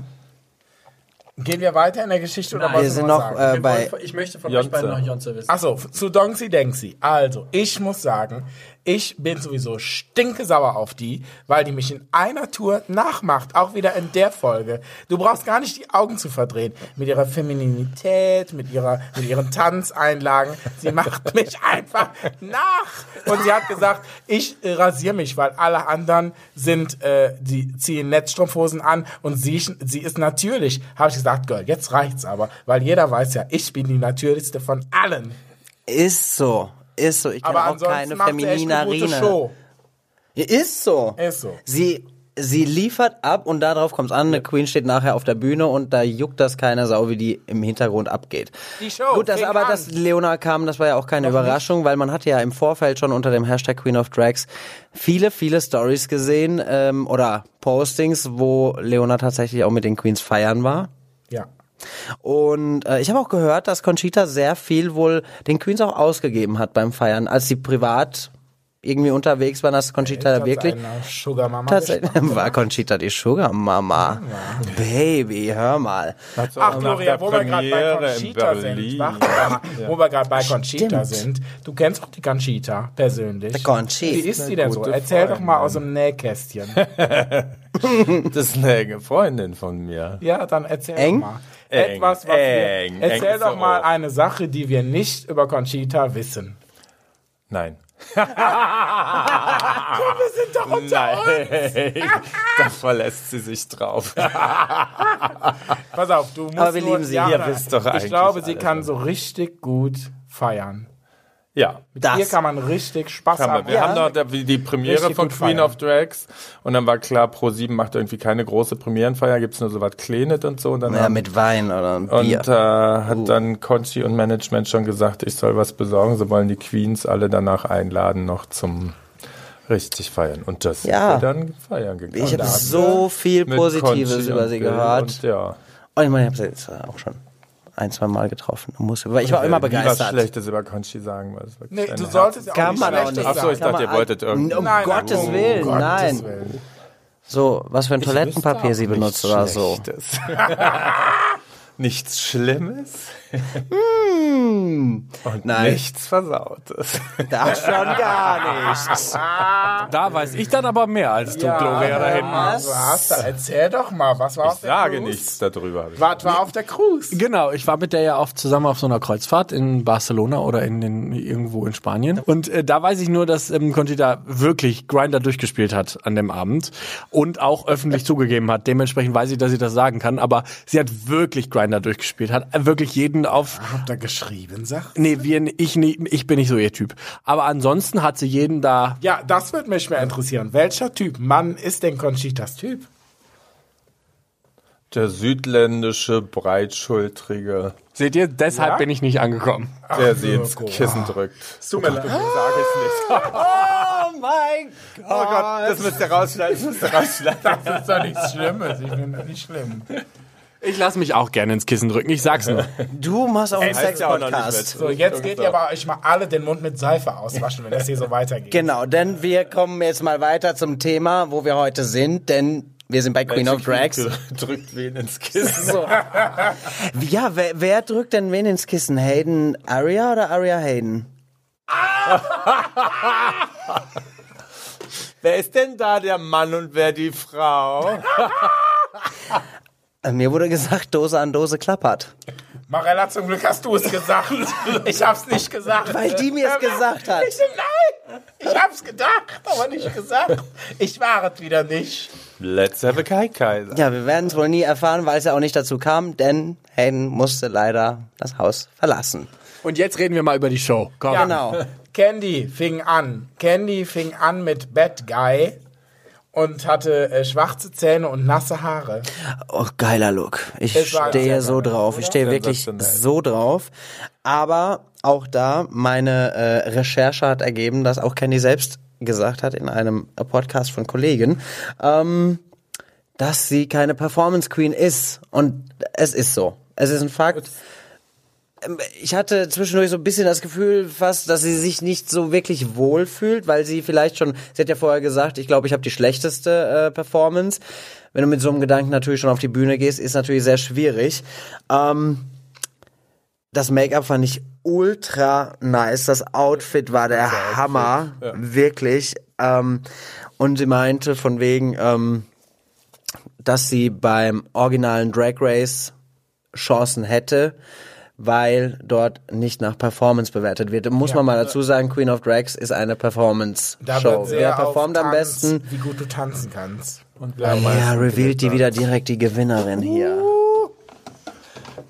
Gehen wir weiter in der Geschichte oder Nein, was wir sind noch äh, bei Ich möchte von Jonze. euch beiden noch Jonze wissen. Achso, zu Dongsi Dengsi. Also, ich muss sagen, ich bin sowieso stinkesauer auf die, weil die mich in einer Tour nachmacht. Auch wieder in der Folge. Du brauchst gar nicht die Augen zu verdrehen. Mit ihrer Femininität, mit, ihrer, mit ihren Tanzeinlagen. Sie macht *laughs* mich einfach nach. Und sie hat gesagt, ich rasiere mich, weil alle anderen sind, äh, die ziehen Netzstrumpfhosen an und sie, sie ist natürlich. Habe ich gesagt, Girl, jetzt reicht's aber. Weil jeder weiß ja, ich bin die natürlichste von allen. ist so. Ist so. Ich Aber auch ansonsten keine macht sie echt feminine eine gute. Show. Ist so. Ist so. Sie, sie liefert ab und darauf kommt's an. Eine Queen steht nachher auf der Bühne und da juckt das keine Sau, wie die im Hintergrund abgeht. Die Show Gut, dass fing aber an. dass Leona kam, das war ja auch keine Überraschung, weil man hat ja im Vorfeld schon unter dem Hashtag Queen of Drags viele, viele Stories gesehen ähm, oder Postings, wo Leona tatsächlich auch mit den Queens feiern war. Ja. Und äh, ich habe auch gehört, dass Conchita sehr viel wohl den Queens auch ausgegeben hat beim Feiern, als sie privat irgendwie unterwegs waren, dass Conchita da wirklich Sugar Mama tatsächlich *laughs* war Conchita die Sugar Mama. Baby, hör mal. Ach, Gloria, wo wir gerade bei Conchita sind. Warte mal, Wo wir gerade bei Conchita Stimmt. sind. Du kennst doch die Conchita persönlich. Die Conchita. Wie ist die denn so? Erzähl doch mal Freundin. aus dem Nähkästchen. *laughs* Das ist eine enge Freundin von mir. Ja, dann erzähl Eng? doch mal. Eng, Etwas, was eng, wir, erzähl doch mal hoch. eine Sache, die wir nicht über Conchita wissen. Nein. Wir sind doch unter Nein. *laughs* da verlässt sie sich drauf. Pass auf, du musst Aber wir lieben sie. Ja, Ihr wisst doch Ich eigentlich glaube, sie kann so richtig gut feiern. Ja. Mit Das. ihr kann man richtig Spaß Haben wir haben. wir haben noch da- die Premiere Richtig von Queen feiern. of Drags und dann war klar, Pro7 macht irgendwie keine große Premierenfeier, gibt's nur so was Kleines und so. Und dann Ja, haben- mit Wein oder ein und Bier. äh, hat dann Conchi und Management schon gesagt, ich soll was besorgen. Sie wollen die Queens alle danach einladen noch zum richtig feiern. Und das Ja. sind wir dann feiern gegangen. ich habe so viel Positives über sie gehört. Und, ja. Und ich meine, ich habe sie jetzt auch schon ein, zwei Mal getroffen. Muss, weil ich war immer Nie was begeistert. Schlechtes über Conchi sagen. Weil es Nee, du solltest ja auch Kann nicht man auch nicht. Ach so, ich sagen. dachte, ihr wolltet irgendwie. Um Nein, Gottes um Willen, Gottes nein. Willen. So, was für ein Ich Toilettenpapier sie benutzt oder so. *laughs* Nichts Schlimmes Hm. und Nein. nichts Versautes. Das schon gar nicht. Da weiß ich dann aber mehr als du, Gloria, da hinten. Was? Was? Da erzähl doch mal, was war Ich auf der sage Cruise? nichts darüber. Was war auf der Cruise? Genau, ich war mit der ja oft zusammen auf so einer Kreuzfahrt in Barcelona oder in den, irgendwo in Spanien. Und äh, da weiß ich nur, dass ähm, Conchita wirklich Grinder durchgespielt hat an dem Abend und auch öffentlich *laughs* zugegeben hat. Dementsprechend weiß ich, dass ich das sagen kann. Aber sie hat wirklich Grinder durchgespielt, hat wirklich jeden auf. Habt ihr geschrieben, sag? Nee, wir, ich, ich bin nicht so ihr Typ. Aber ansonsten hat sie jeden da. Ja, das würde mich mehr interessieren. Welcher Typ Mann ist denn Conchitas Typ? Der südländische, breitschultrige, Seht ihr, deshalb Ja? bin ich nicht angekomend. der sie ins. Kissen drückt. Tut mir leid. Sag ich nicht. *laughs* Oh mein Gott. Oh Gott, das müsst ihr rausschneiden, das müsst ihr rausschneiden. Das ist doch nichts Schlimmes. Ich finde das nicht schlimm. Ich lasse mich auch gerne ins Kissen drücken. Ich sag's nur. *laughs* Du machst auch einen Sex-Podcast. So, jetzt geht ihr aber euch mal alle den Mund mit Seife auswaschen, wenn das hier so weitergeht. Genau, denn wir kommen jetzt mal weiter zum Thema, wo wir heute sind, denn wir sind bei Queen of Drags. *laughs* Drückt wen ins Kissen. So. *laughs* Ja, wer, wer drückt denn wen ins Kissen? Hayden Aria oder Aria Hayden? Wer ist denn da der Mann und wer die Frau? Äh, Mir wurde gesagt, Dose an Dose klappert. Marella, zum Glück hast du es gesagt. *laughs* Ich hab's nicht gesagt. Weil die mir es gesagt hat. Ich nein, ich hab's gedacht, aber nicht gesagt. Ich war es wieder nicht. Let's have a Kai Kaiser. Ja, wir werden es wohl nie erfahren, weil es ja auch nicht dazu kam, denn Hayden musste leider das Haus verlassen. Und jetzt reden wir mal über die Show. Komm. Ja. Genau. Candy fing an. Candy fing an mit Bad Guy und hatte äh, schwarze Zähne und nasse Haare. Oh, geiler Look. Ich stehe so geil, drauf. Ich stehe wirklich so drauf. Aber auch da, meine äh, Recherche hat ergeben, dass auch Candy selbst gesagt hat in einem Podcast von Kollegen, ähm, dass sie keine Performance Queen ist. Und es ist so. Es ist ein Fakt. Ähm, Ich hatte zwischendurch so ein bisschen das Gefühl fast, dass sie sich nicht so wirklich wohl fühlt, weil sie vielleicht schon, sie hat ja vorher gesagt, ich glaube, ich habe die schlechteste äh, Performance. Wenn du mit so einem Gedanken natürlich schon auf die Bühne gehst, ist natürlich sehr schwierig. Ähm, das Make-up fand ich ultra nice. Das Outfit war der Hammer, wirklich. Ähm, und sie meinte von wegen, ähm, dass sie beim originalen Drag Race Chancen hätte, weil dort nicht nach Performance bewertet wird. Muss man mal dazu sagen, Queen of Drags ist eine Performance-Show. Wer performt am Tanz, besten? Wie gut du tanzen kannst. Und Ja, revealed die wieder direkt die Gewinnerin hier.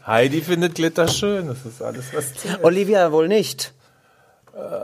Heidi findet Glitter schön, das ist alles, was zählt. Olivia wohl nicht.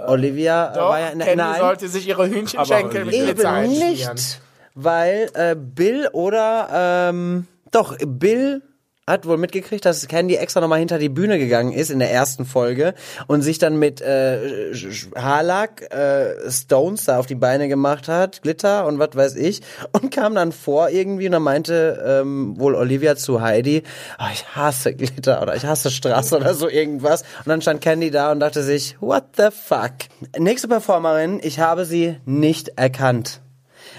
Olivia äh, Doch, war ja in Candy nein, sollte sich ihre Hühnchenschenkel mit Glitzer eben einschmieren. nicht, weil äh, Bill oder ähm, doch Bill hat wohl mitgekriegt, dass Candy extra nochmal hinter die Bühne gegangen ist in der ersten Folge und sich dann mit äh, Haarlack äh, Stones da auf die Beine gemacht hat, Glitter und was weiß ich und kam dann vor irgendwie und dann meinte ähm, wohl Olivia zu Heidi, oh, ich hasse Glitter oder ich hasse Straße oder so irgendwas und dann stand Candy da und dachte sich, what the fuck. Nächste Performerin, ich habe sie nicht erkannt.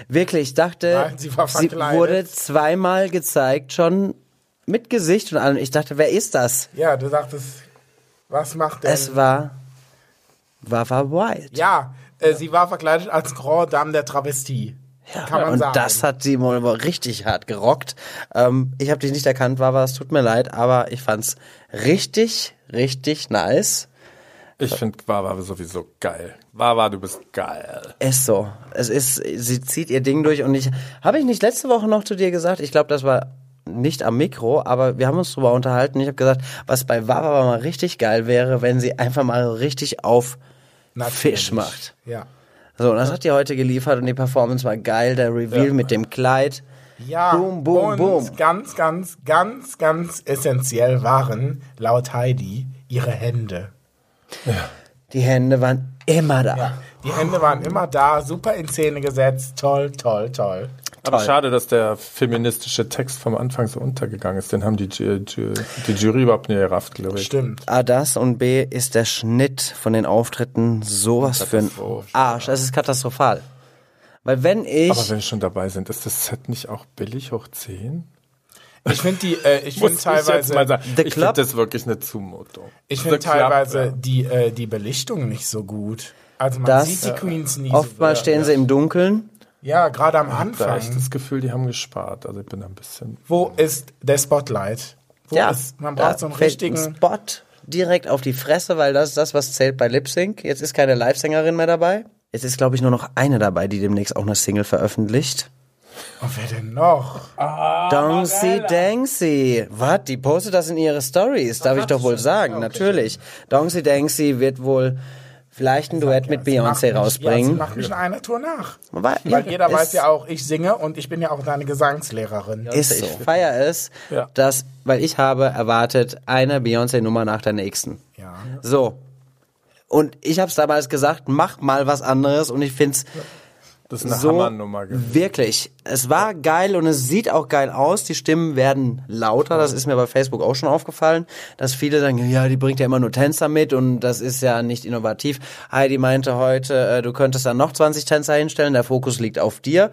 Wirklich, ich dachte, Nein, sie sie wurde zweimal gezeigt, schon mit Gesicht und allem. Ich dachte, wer ist das? Ja, du sagtest, was macht denn? Es war Wawa Wild. ja, äh, sie war verkleidet als Grand Dame der Travestie. Kann man und sagen. das hat sie wohl richtig hart gerockt. Ähm, ich habe dich nicht erkannt, Wawa, es tut mir leid, aber ich fand's richtig, richtig nice. Ich finde Wawa sowieso geil. Wawa, du bist geil. Ist so. Es ist, sie zieht ihr Ding durch und ich, habe ich nicht letzte Woche noch zu dir gesagt, ich glaube, das war nicht am Mikro, aber wir haben uns drüber unterhalten. Ich habe gesagt, was bei Wawa mal richtig geil wäre, wenn sie einfach mal richtig auf Natürlich. Fisch macht. Ja. So, und das hat die heute geliefert und die Performance war geil, der Reveal mit dem Kleid. Ja, Boom, boom, und boom. ganz, ganz, ganz, ganz essentiell waren, laut Heidi, ihre Hände. Die Hände waren immer da. Ja, die Hände waren immer da, super in Szene gesetzt, toll, toll, toll. Aber schade, dass der feministische Text vom Anfang so untergegangen ist. Den haben die, die Jury überhaupt nicht gerafft, glaube ich. Stimmt. A, das und B ist der Schnitt von den Auftritten sowas für ein. Arsch. Es ist katastrophal. Weil wenn ich... Aber wenn wir schon dabei sind, ist das Set nicht auch billig hoch 10? Ich finde die, äh, ich *laughs* finde ich teilweise, ich Club? finde das wirklich eine Zumutung. ich The finde Club, teilweise ja. die, äh, die Belichtung nicht so gut. Also man Das- sieht die Queens nie Oftmals so stehen sie im Dunkeln. Ja, gerade am Ich habe da Anfang. echt das Gefühl, die haben gespart. Also ich bin da ein bisschen. Wo ist der Spotlight? Wo Ja, ist, man da braucht so einen fällt ein richtigen. Spot direkt auf die Fresse, weil das ist das, was zählt bei Lip Sync. Jetzt ist keine Live-Sängerin mehr dabei. Jetzt ist, glaube ich, nur noch eine dabei, die demnächst auch eine Single veröffentlicht. Und wer denn noch? Dongsy Danksy. Was? Die postet das in ihre Stories, darf ich doch wohl sagen, natürlich. Dongsy Danksy wird wohl vielleicht ein Duett mit Beyoncé mich- Ja, rausbringen. macht mich in einer Tour nach. Weil, Weil jeder weiß ja auch, ich singe und ich bin ja auch deine Gesangslehrerin. Ist so. Ich feier es, Ja. dass, weil ich habe erwartet, eine Beyoncé-Nummer nach der nächsten. Ja. So. Und ich habe es damals gesagt, mach mal was anderes und ich find's Das ist eine so Hammernummer gewesen. wirklich. Es war geil und es sieht auch geil aus. Die Stimmen werden lauter. Das ist mir bei Facebook auch schon aufgefallen, dass viele sagen, ja, die bringt ja immer nur Tänzer mit und das ist ja nicht innovativ. Heidi meinte heute, äh, du könntest da noch 20 Tänzer hinstellen. Der Fokus liegt auf dir.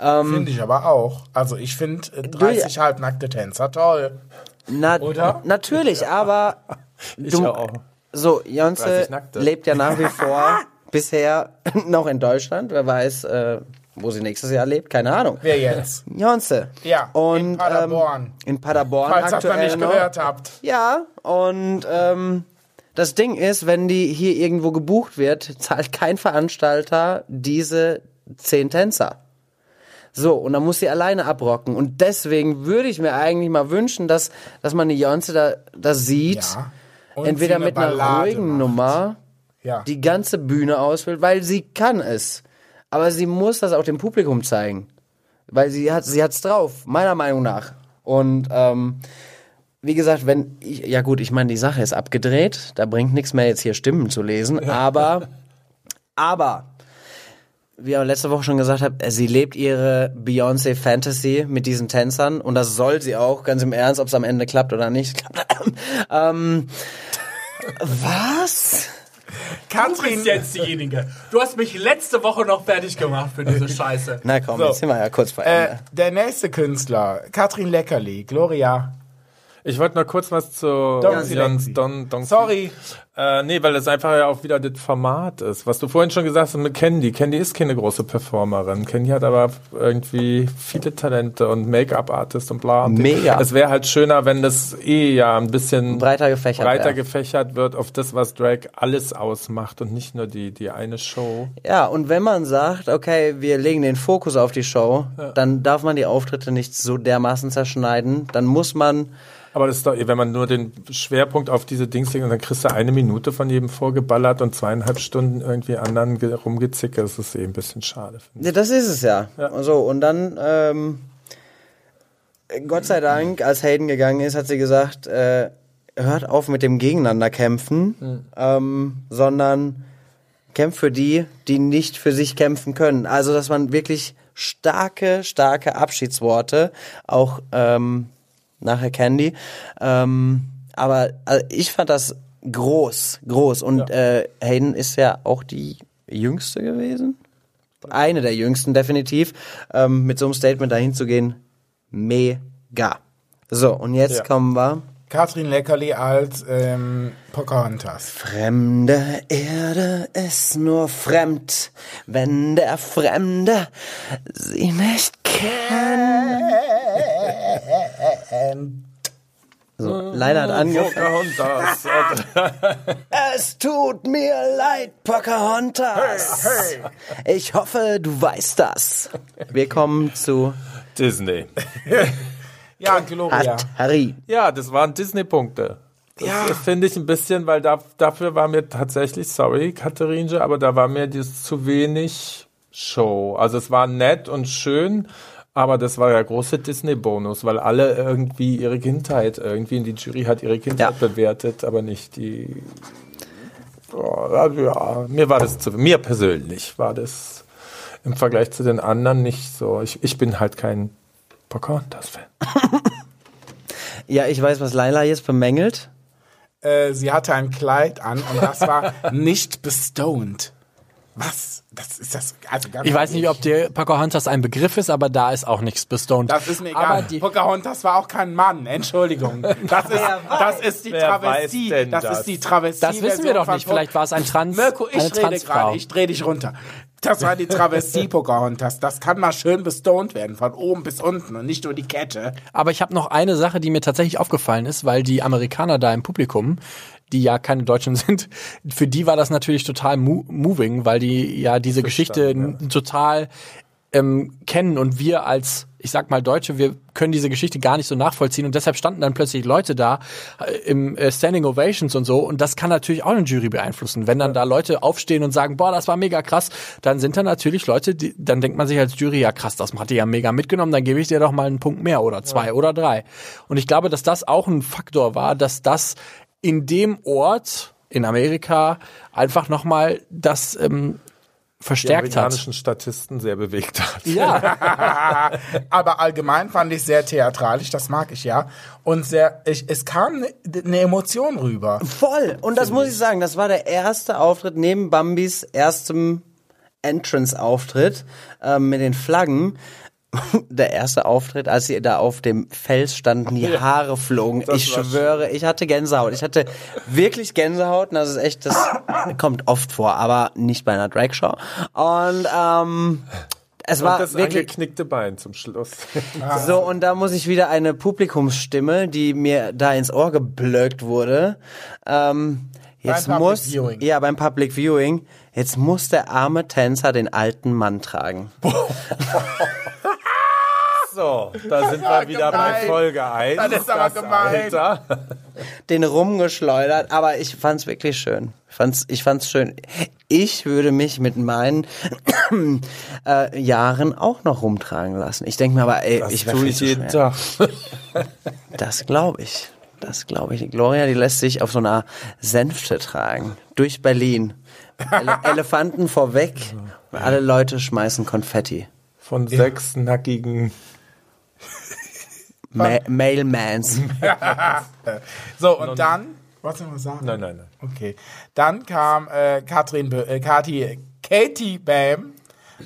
Ähm, Finde ich aber auch. Also ich finde äh, 30 halbnackte Tänzer toll. Na, Oder? Natürlich, aber *laughs* Ich du, auch. so Jonze 30 lebt ja nach wie vor *laughs* bisher *laughs* noch in Deutschland. Wer weiß, äh, wo sie nächstes Jahr lebt, keine Ahnung. Wer jetzt? *laughs* Jonze. Ja, und, in Paderborn. Ähm, in Paderborn Falls ihr das aktuell nicht noch. gehört habt. Ja, und ähm, das Ding ist, wenn die hier irgendwo gebucht wird, zahlt kein Veranstalter diese zehn Tänzer. So, und dann muss sie alleine abrocken. Und deswegen würde ich mir eigentlich mal wünschen, dass, dass man die Jonze da, da sieht. Ja. Entweder mit einer ruhigen macht. Nummer Ja. die ganze Bühne ausfüllt, weil sie kann es. Aber sie muss das auch dem Publikum zeigen. Weil sie hat sie hat's drauf, meiner Meinung nach. Und ähm, wie gesagt, wenn ich, ja gut, ich meine, die Sache ist abgedreht, da bringt nichts mehr jetzt hier Stimmen zu lesen, *laughs* aber aber wie ich letzte Woche schon gesagt habe, sie lebt ihre Beyoncé Fantasy mit diesen Tänzern und das soll sie auch, ganz im Ernst, ob es am Ende klappt oder nicht. *laughs* ähm, was? *laughs* Du Katrin, bist jetzt diejenige. Du hast mich letzte Woche noch fertig gemacht für diese *laughs* Scheiße. Na komm, So. jetzt sind wir ja kurz vor äh, Ende. der nächste Künstler, Katrin Leckerli, Gloria. Ich wollte noch kurz was zu Donzi Jans. Don, Don Sorry. Äh, nee, weil das einfach ja auch wieder das Format ist. Was du vorhin schon gesagt hast mit Candy. Candy ist keine große Performerin. Candy hat aber irgendwie viele Talente und Make-up-Artist und bla. Und Mega. Es wäre halt schöner, wenn das eh ja ein bisschen Breiter gefächert breiter wär. gefächert wird auf das, was Drag alles ausmacht und nicht nur die, die eine Show. Ja, und wenn man sagt, okay, wir legen den Fokus auf die Show, dann darf man die Auftritte nicht so dermaßen zerschneiden. Dann muss man, Aber das ist doch, wenn man nur den Schwerpunkt auf diese Dings legt, dann kriegst du eine Minute von jedem vorgeballert und zweieinhalb Stunden irgendwie anderen ge- rumgezicke. Das ist eh ein bisschen schade. ja, das ist es ja. Ja. So, und dann, ähm, Gott sei Dank, als Hayden gegangen ist, hat sie gesagt, äh, hört auf mit dem Gegeneinander kämpfen, ähm, sondern kämpft für die, die nicht für sich kämpfen können. Also, dass man wirklich starke, starke Abschiedsworte, auch ähm, nachher Candy. Ähm, aber also ich fand das groß, groß. Und äh, Hayden ist ja auch die jüngste gewesen. Eine der jüngsten, definitiv. Ähm, mit so einem Statement dahin zu gehen, mega. So, und jetzt Ja. kommen wir. Katrin Leckerli als ähm, Pocahontas. Fremde Erde ist nur fremd, wenn der Fremde sie nicht kennt. So, Leila hat angefangen. Pocahontas. *laughs* Es tut mir leid, Pocahontas. Ich hoffe, du weißt das. Wir kommen zu Disney. *laughs* Ja, Gloria. Harry. Ja, das waren Disney-Punkte. Das Ja. finde ich ein bisschen, weil da, dafür war mir tatsächlich, sorry, Katharinje, aber da war mir das zu wenig Show. Also es war nett und schön, aber das war ja große Disney-Bonus, weil alle irgendwie ihre Kindheit, irgendwie in die Jury hat ihre Kindheit Ja. bewertet, aber nicht die. Oh, ja, mir war das zu, mir persönlich war das im Vergleich zu den anderen nicht so. Ich, ich bin halt kein Pocahontas-Fan. *laughs* Ja, ich weiß, was Laila jetzt bemängelt. Äh, sie hatte ein Kleid an und das war *laughs* nicht bestoned. Was? Das ist das. Also ganz Ich weiß nicht, ob dir Pocahontas ein Begriff ist, aber da ist auch nichts bestoned. Das ist mir Aber egal. die- Pocahontas war auch kein Mann. Entschuldigung. Das ist, das ist die Wer Travestie. weiß denn Das, das? ist die Travestie. Das wissen wir doch nicht. Vielleicht war es ein Trans, Mirko, ich eine rede gerade. Ich dreh dich runter. Das war die Travestie *laughs* Pocahontas. Das kann mal schön bestoned werden, von oben bis unten und nicht nur die Kette. Aber ich habe noch eine Sache, die mir tatsächlich aufgefallen ist, weil die Amerikaner da im Publikum, die ja keine Deutschen *laughs* sind, für die war das natürlich total mo moving, weil die ja diese Geschichte n- total ähm, kennen und wir als, ich sag mal Deutsche, wir können diese Geschichte gar nicht so nachvollziehen und deshalb standen dann plötzlich Leute da äh, im äh, Standing Ovations und so und das kann natürlich auch eine Jury beeinflussen. Wenn dann da Leute aufstehen und sagen, boah, das war mega krass, dann sind da natürlich Leute, die, dann denkt man sich als Jury, ja krass, das hat die ja mega mitgenommen, dann gebe ich dir doch mal einen Punkt mehr oder zwei oder drei. Und ich glaube, dass das auch ein Faktor war, dass das in dem Ort in Amerika einfach nochmal das ähm, Die verstärkt hat. amerikanischen Statisten sehr bewegt hat. Ja, *laughs* *laughs* Aber allgemein fand ich sehr theatralisch, das mag ich ja. Und sehr, ich, es kam eine ne Emotion rüber. Voll. Und das muss ich sagen, das war der erste Auftritt neben Bambis erstem Entrance-Auftritt ähm, mit den Flaggen. *laughs* Der erste Auftritt, als sie da auf dem Fels standen, die *laughs* Haare flogen. Ich war schwöre, ich hatte Gänsehaut. Ich hatte wirklich Gänsehaut. Und das ist echt, das *laughs* kommt oft vor, aber nicht bei einer Dragshow. Und ähm, es war Und das wirklich angeknickte Bein zum Schluss. so, und da muss ich wieder eine Publikumsstimme, die mir da ins Ohr geblöckt wurde. Ähm, jetzt Beim Public muss, Viewing. ja, beim Public Viewing, jetzt muss der arme Tänzer den alten Mann tragen. *laughs* So, da sind wir wieder bei gemein. Folge 1. Das ist aber gemein. Alter. Den rumgeschleudert, aber ich fand's wirklich schön. Ich fand's, ich fand's schön. Ich würde mich mit meinen *clears throat* äh, Jahren auch noch rumtragen lassen. Ich denke mir aber, ey, Das ich tue ich jeden schwer. Tag. *laughs* Das glaube ich. Das glaube ich. Gloria, die lässt sich auf so einer Sänfte tragen. Durch Berlin. Ele Elefanten vorweg. Und alle Leute schmeißen Konfetti. Von sechs nackigen. Ma Mailmans. *laughs* So, und dann, was soll man sagen? Nein, nein, nein. Okay. Dann kam äh, Katrin, äh, Kathi, Katie Bam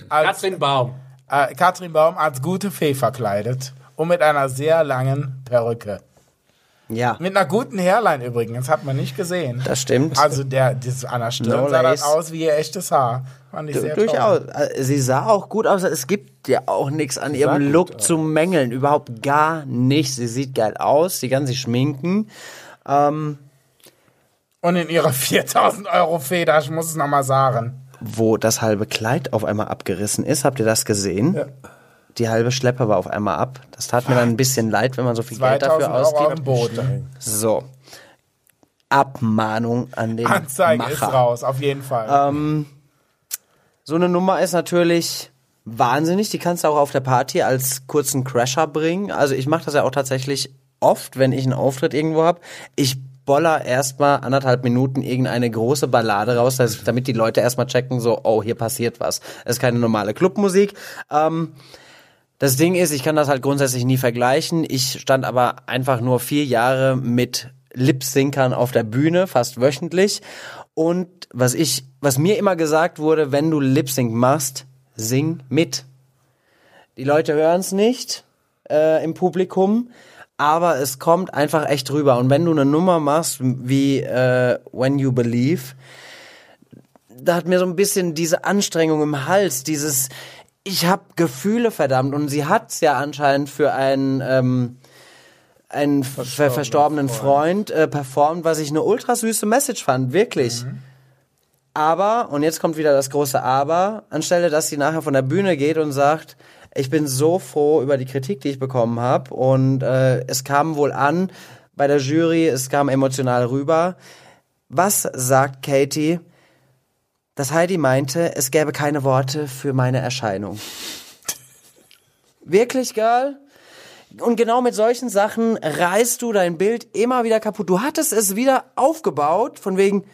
als, Baum. äh, Katrin Baum als gute Fee verkleidet und mit einer sehr langen Perücke. Ja, Mit einer guten Hairline übrigens, hat man nicht gesehen. das stimmt. Also der, das an der Stirn No sah das aus wie ihr echtes Haar. Fand ich sehr Durchaus. toll. Äh, Sie sah auch gut aus. Es gibt ja auch nichts an ihrem Look aus. zu mängeln. Überhaupt gar nicht. Sie sieht geil aus. Sie kann sich schminken. Ähm, Und in ihrer *laughs* 4000 Euro Feder, ich muss es nochmal sagen. wo das halbe Kleid auf einmal abgerissen ist. Habt ihr das gesehen? Ja. Die halbe Schleppe war auf einmal ab. Das tat mir dann ein bisschen leid, wenn man so viel Geld 2000 dafür ausgibt. So. Abmahnung an den Anzeige Macher. ist raus, auf jeden Fall. So eine Nummer ist natürlich wahnsinnig. Die kannst du auch auf der Party als kurzen Crasher bringen. Also ich mache das ja auch tatsächlich oft, wenn ich einen Auftritt irgendwo hab. Ich boller erstmal anderthalb Minuten irgendeine große Ballade raus, damit die Leute erstmal checken, so, oh, hier passiert was. Es ist keine normale Clubmusik. Ähm, das Ding ist, ich kann das halt grundsätzlich nie vergleichen. Ich stand aber einfach nur vier Jahre mit Lip-Syncern auf der Bühne, fast wöchentlich. Und was ich, was mir immer gesagt wurde, wenn du Lip-Sync machst, sing mit. Die Leute hören es nicht äh, im Publikum, aber es kommt einfach echt rüber. Und wenn du eine Nummer machst wie äh, When You Believe, da hat mir so ein bisschen diese Anstrengung im Hals, dieses ich hab Gefühle verdammt und sie hat's ja anscheinend für einen ähm, einen verstorbenen, verstorbenen Freund, äh, performt, was ich eine ultra süße Message fand, wirklich. Aber, und jetzt kommt wieder das große Aber, anstelle, dass sie nachher von der Bühne geht und sagt, ich bin so froh über die Kritik, die ich bekommen habe und äh, es kam wohl an bei der Jury, es kam emotional rüber. Was sagt Katie? Dass Heidi meinte, es gäbe keine Worte für meine Erscheinung. Wirklich, Girl? Und genau mit solchen Sachen reißt du dein Bild immer wieder kaputt. Du hattest es wieder aufgebaut, von wegen,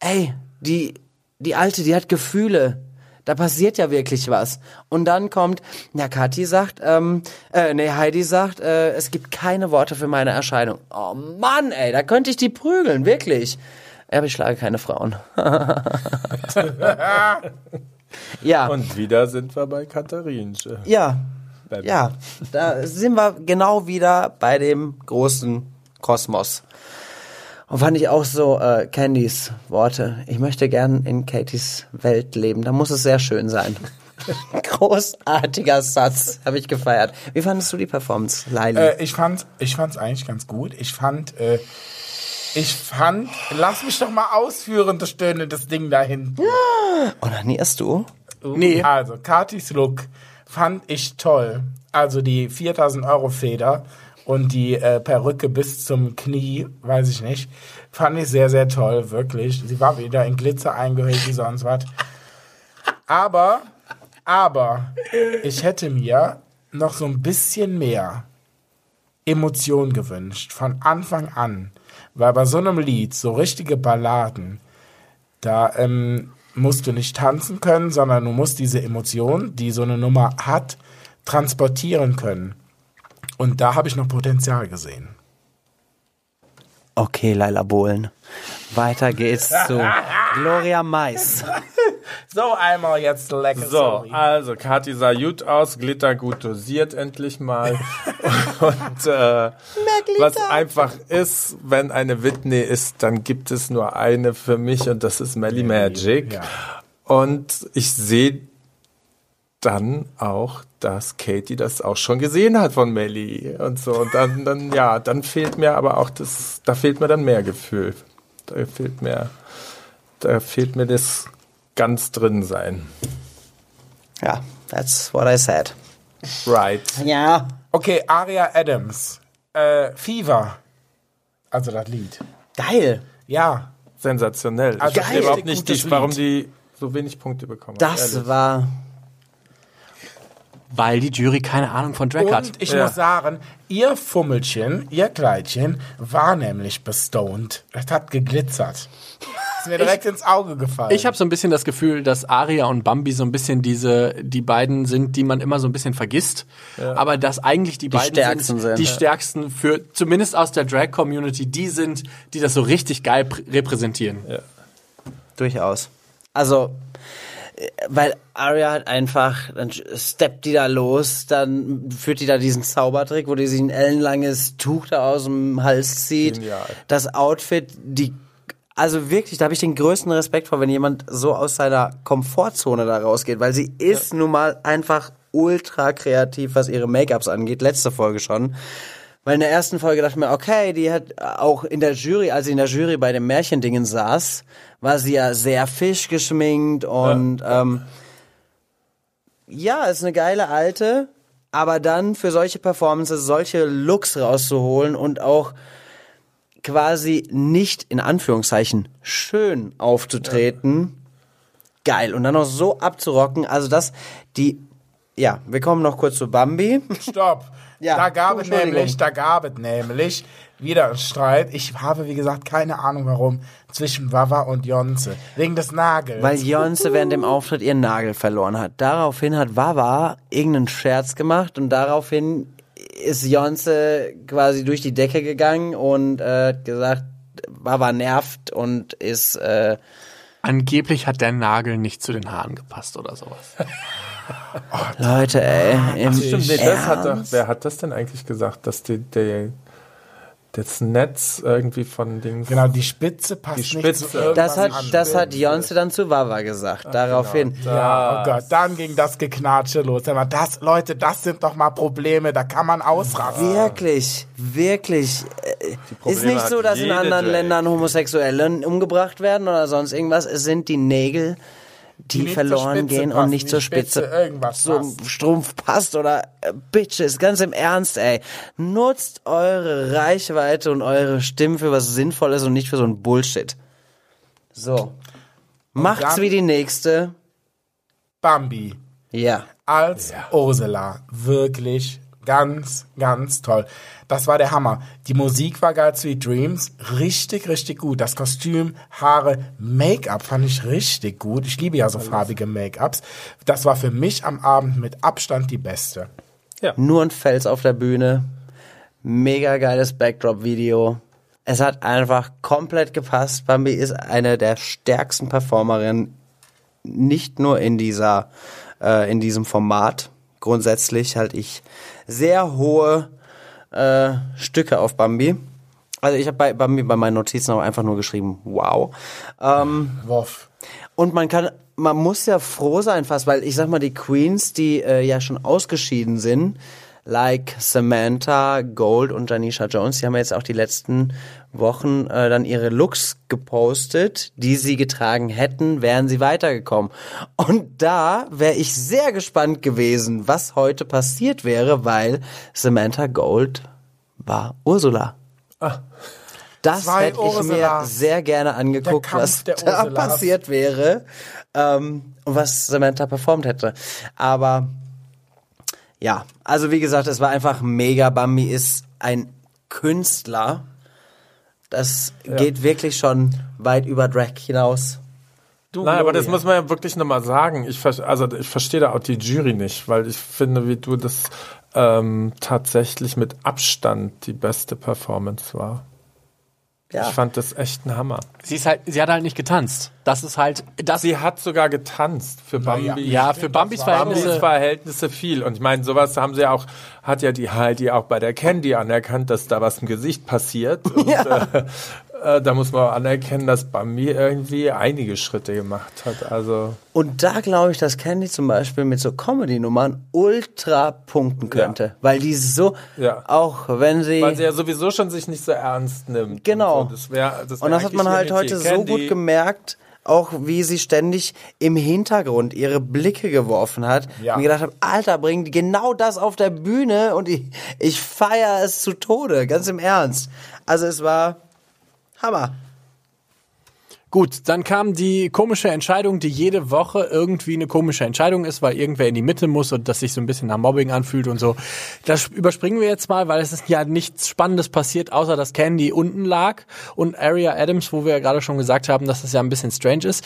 ey, die, die Alte, die hat Gefühle. Da passiert ja wirklich was. Und dann kommt, ja, Kathi sagt, ähm, äh, nee, Heidi sagt, äh, es gibt keine Worte für meine Erscheinung. Oh Mann, ey, da könnte ich die prügeln, wirklich. Ja, aber ich schlage keine Frauen. *laughs* ja, Und wieder sind wir bei Katharinchen. ja, ja. Da sind wir genau wieder bei dem großen Kosmos. Und fand ich auch so äh, Candys Worte. Ich möchte gern in Katies Welt leben. Da muss es sehr schön sein. *laughs* Großartiger Satz, habe ich gefeiert. Wie fandest du die Performance, Laili? Äh, ich fand, ich fand's eigentlich ganz gut. Ich fand, äh, ich fand, lass mich doch mal ausführen, das stöhne das Ding da hinten. Onanierst du? Nee. Also, Katis Look fand ich toll. Also die 4000 Euro Feder und die äh, Perücke bis zum Knie, weiß ich nicht, fand ich sehr, sehr toll, wirklich. Sie war wieder in Glitzer eingehüllt wie sonst was. Aber, aber, ich hätte mir noch so ein bisschen mehr Emotion gewünscht, von Anfang an. Weil bei so einem Lied, so richtige Balladen, da ähm, musst du nicht tanzen können, sondern du musst diese Emotion, die so eine Nummer hat, transportieren können. Und da habe ich noch Potenzial gesehen. Okay, Laila Bohlen. Weiter geht's zu Gloria Mais. *laughs* So, einmal jetzt lecker. So, also Kathi sah gut aus, Glitter gut dosiert endlich mal. *laughs* Und äh, was einfach ist, wenn eine Whitney ist, dann gibt es nur eine für mich und das ist Melly Magic. ja. Und ich sehe dann auch, dass Katie das auch schon gesehen hat von Melly und so. Und dann, dann, ja, dann fehlt mir aber auch das, da fehlt mir dann mehr Gefühl. Da fehlt mir, da fehlt mir das ganz drin sein. Ja, that's what I said. Right. Ja. Okay, Aria Adams. Äh, Fever. Also das Lied. Geil. Ja. Sensationell. Also ich verstehe geil. überhaupt nicht, die, warum die so wenig Punkte bekommen. Das ehrlich. war. Weil die Jury keine Ahnung von Drag hat. Und ich Ja. muss sagen, ihr Fummelchen, ihr Kleidchen war nämlich bestoned. Das hat geglitzert. Ist mir *laughs* direkt ins Auge gefallen. Ich habe so ein bisschen das Gefühl, dass Aria und Bambi so ein bisschen diese, die beiden sind, die man immer so ein bisschen vergisst. Aber dass eigentlich die, beiden stärksten sind. die Ja. stärksten für, zumindest aus der Drag-Community, die sind, die das so richtig geil pr- repräsentieren. Durchaus. Also, weil Arya hat einfach, dann steppt die da los, dann führt die da diesen Zaubertrick, wo die sich ein ellenlanges Tuch da aus dem Hals zieht. Genial. Das Outfit, die, also wirklich, da habe ich den größten Respekt vor, wenn jemand so aus seiner Komfortzone da rausgeht, weil sie ist nun mal einfach ultra kreativ, was ihre Make-ups angeht. Letzte Folge schon. Weil in der ersten Folge dachte ich mir, okay, die hat auch in der Jury, als sie in der Jury bei dem Märchendingen saß, war sie ja sehr fischgeschminkt und ja, ähm, ja ist eine geile alte, aber dann für solche Performances solche Looks rauszuholen und auch quasi nicht in Anführungszeichen schön aufzutreten, geil. Und dann noch so abzurocken, also das die ja, wir kommen noch kurz zu Bambi. Stopp. Ja, da gab es nämlich, da gab es nämlich wieder einen Streit. Ich habe, wie gesagt, keine Ahnung warum, zwischen Wawa und Jonze. Wegen des Nagels. Weil Jonze während dem Auftritt ihren Nagel verloren hat. Daraufhin hat Wawa irgendeinen Scherz gemacht und daraufhin ist Jonze quasi durch die Decke gegangen und äh, hat gesagt, Wawa nervt und ist äh, Angeblich hat der Nagel nicht zu den Haaren gepasst oder sowas. *laughs* *laughs* Leute, ey. Im Stimmt, nee, das hat doch, wer hat das denn eigentlich gesagt, dass die, der, das Netz irgendwie von Dings. genau, die Spitze passt Die nicht Spitze. irgendwas Das hat, das hat Jonze dann zu Wawa gesagt. Daraufhin. Ja, oh Gott, dann ging das Geknatsche los. Das, Leute, das sind doch mal Probleme, da kann man ausrasten. Wirklich, wirklich. Ist nicht so, dass in anderen. Ländern Homosexuelle umgebracht werden oder sonst irgendwas. Es sind die Nägel, die, nicht verloren gehen passen, und nicht zur Spitze Spitze. irgendwas so passt. Strumpf passt oder äh, Bitches, ganz im Ernst, ey. Nutzt eure Reichweite und eure Stimmen für was Sinnvolles und nicht für so ein Bullshit. So. Macht's dann- wie die nächste. Bambi Ja. als Ursula. Wirklich ganz, ganz toll. Das war der Hammer. Die Musik war geil, Sweet Dreams. Richtig, richtig gut. Das Kostüm, Haare, Make-up fand ich richtig gut. Ich liebe ja so farbige Make-ups. Das war für mich am Abend mit Abstand die beste. Nur ein Fels auf der Bühne. Mega geiles Backdrop-Video. Es hat einfach komplett gepasst. Bambi ist eine der stärksten Performerinnen, nicht nur in dieser, äh, in diesem Format. Grundsätzlich halte ich sehr hohe äh, Stücke auf Bambi. Also ich habe bei Bambi bei meinen Notizen auch einfach nur geschrieben, wow. Ähm, Woff. und man kann, man muss ja froh sein fast, weil ich sag mal, die Queens, die äh, ja schon ausgeschieden sind, like Samantha, Gold und Janisha Jones, die haben ja jetzt auch die letzten Wochen äh, dann ihre Looks gepostet, die sie getragen hätten, wären sie weitergekommen. Und da wäre ich sehr gespannt gewesen, was heute passiert wäre, weil Samantha Gold war Ursula. Das Zwei hätte ich mir Ursulas. sehr gerne angeguckt, was da passiert wäre ähm, und was Samantha performt hätte. Aber ja, also wie gesagt, es war einfach mega. Bambi ist ein Künstler. Das geht wirklich schon weit über Drag hinaus. Du, Nein, aber das muss man ja wirklich nochmal sagen. Ich, also ich verstehe da auch die Jury nicht, weil ich finde, wie du das ähm, tatsächlich mit Abstand die beste Performance war. Ja. Ich fand das echt ein Hammer. Sie ist halt, sie hat halt nicht getanzt. Das ist halt, das, Sie hat sogar getanzt für Bambi. ja, für Bambis Bambis Verhältnisse. Verhältnisse viel. Und ich meine, sowas haben sie ja auch, hat ja die Heidi auch bei der Candy anerkannt, dass da was im Gesicht passiert. *laughs* Und äh, äh, da muss man auch anerkennen, dass Bambi irgendwie einige Schritte gemacht hat. Also Und da glaube ich, dass Candy zum Beispiel mit so Comedy-Nummern ultra punkten könnte. Weil die so, Ja. auch wenn sie... weil sie ja sowieso schon sich nicht so ernst nimmt. Genau. Und, so. das wär, das Und wär das hat man halt heute Metier. so Candy, gut gemerkt, auch wie sie ständig im Hintergrund ihre Blicke geworfen hat. Ja. Und gedacht habe, Alter, bring die genau das auf der Bühne und ich, ich feiere es zu Tode, ganz im Ernst. Also es war Hammer. Gut, dann kam die komische Entscheidung, die jede Woche irgendwie eine komische Entscheidung ist, weil irgendwer in die Mitte muss und das sich so ein bisschen nach Mobbing anfühlt und so. Das überspringen wir jetzt mal, weil es ist ja nichts Spannendes passiert, außer dass Candy unten lag und Aria Adams, wo wir ja gerade schon gesagt haben, dass das ja ein bisschen strange ist.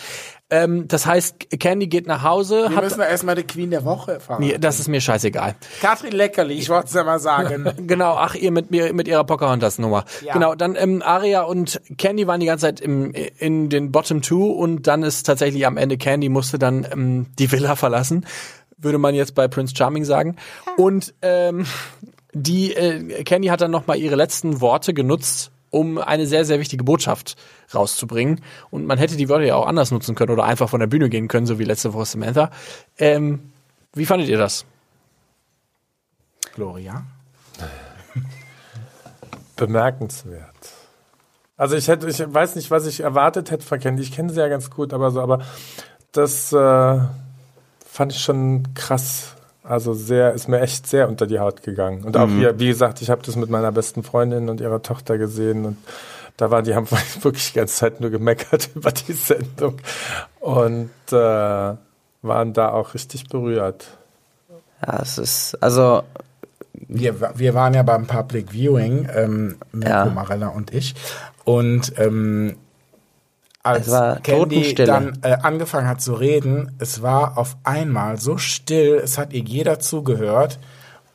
Ähm, das heißt, Candy geht nach Hause, Wir hat, müssen erstmal die Queen der Woche erfahren. Nee, das ist mir scheißegal. Katrin Leckerli, ich wollte es ja mal sagen. *laughs* Genau, ach, ihr mit mir mit ihrer Pocahontas-Nummer. Ja. Genau, dann ähm, Aria und Candy waren die ganze Zeit im, in den Bottom Two und dann ist tatsächlich am Ende Candy musste dann ähm, die Villa verlassen, würde man jetzt bei Prince Charming sagen. Und ähm, die äh, Candy hat dann noch mal ihre letzten Worte genutzt, um eine sehr sehr wichtige Botschaft rauszubringen. Und man hätte die Wörter ja auch anders nutzen können oder einfach von der Bühne gehen können, so wie letzte Woche Samantha. Ähm, wie fandet ihr das? Gloria. *laughs* bemerkenswert. Also ich hätte, ich weiß nicht, was ich erwartet hätte Candy. Ich kenne sie ja ganz gut, aber so, aber das äh, fand ich schon krass. Also sehr, ist mir echt sehr unter die Haut gegangen. Und auch hier, wie gesagt, ich habe das mit meiner besten Freundin und ihrer Tochter gesehen und da waren die *laughs* haben wirklich die ganze Zeit nur gemeckert *laughs* über die Sendung und äh, waren da auch richtig berührt. Ja, es ist, also, Wir, wir waren ja beim Public Viewing, ähm, Mirko Ja. Marella und ich. Und ähm, als Es war Candy dann äh, angefangen hat zu reden, es war auf einmal so still, es hat ihr jeder zugehört.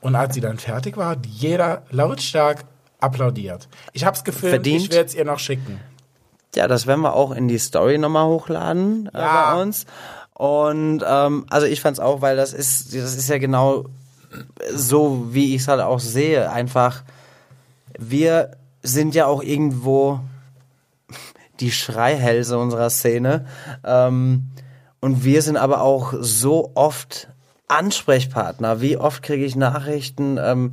Und als sie dann fertig war, hat jeder lautstark applaudiert. Ich hab's gefilmt, Verdient. ich werde es ihr noch schicken. ja, das werden wir auch in die Story nochmal hochladen äh, Ja. bei uns. Und ähm, also ich fand's auch, weil das ist, das ist ja genau so, wie ich es halt auch sehe. Einfach, wir sind ja auch irgendwo die Schreihälse unserer Szene. Ähm, und wir sind aber auch so oft Ansprechpartner. Wie oft kriege ich Nachrichten, ähm,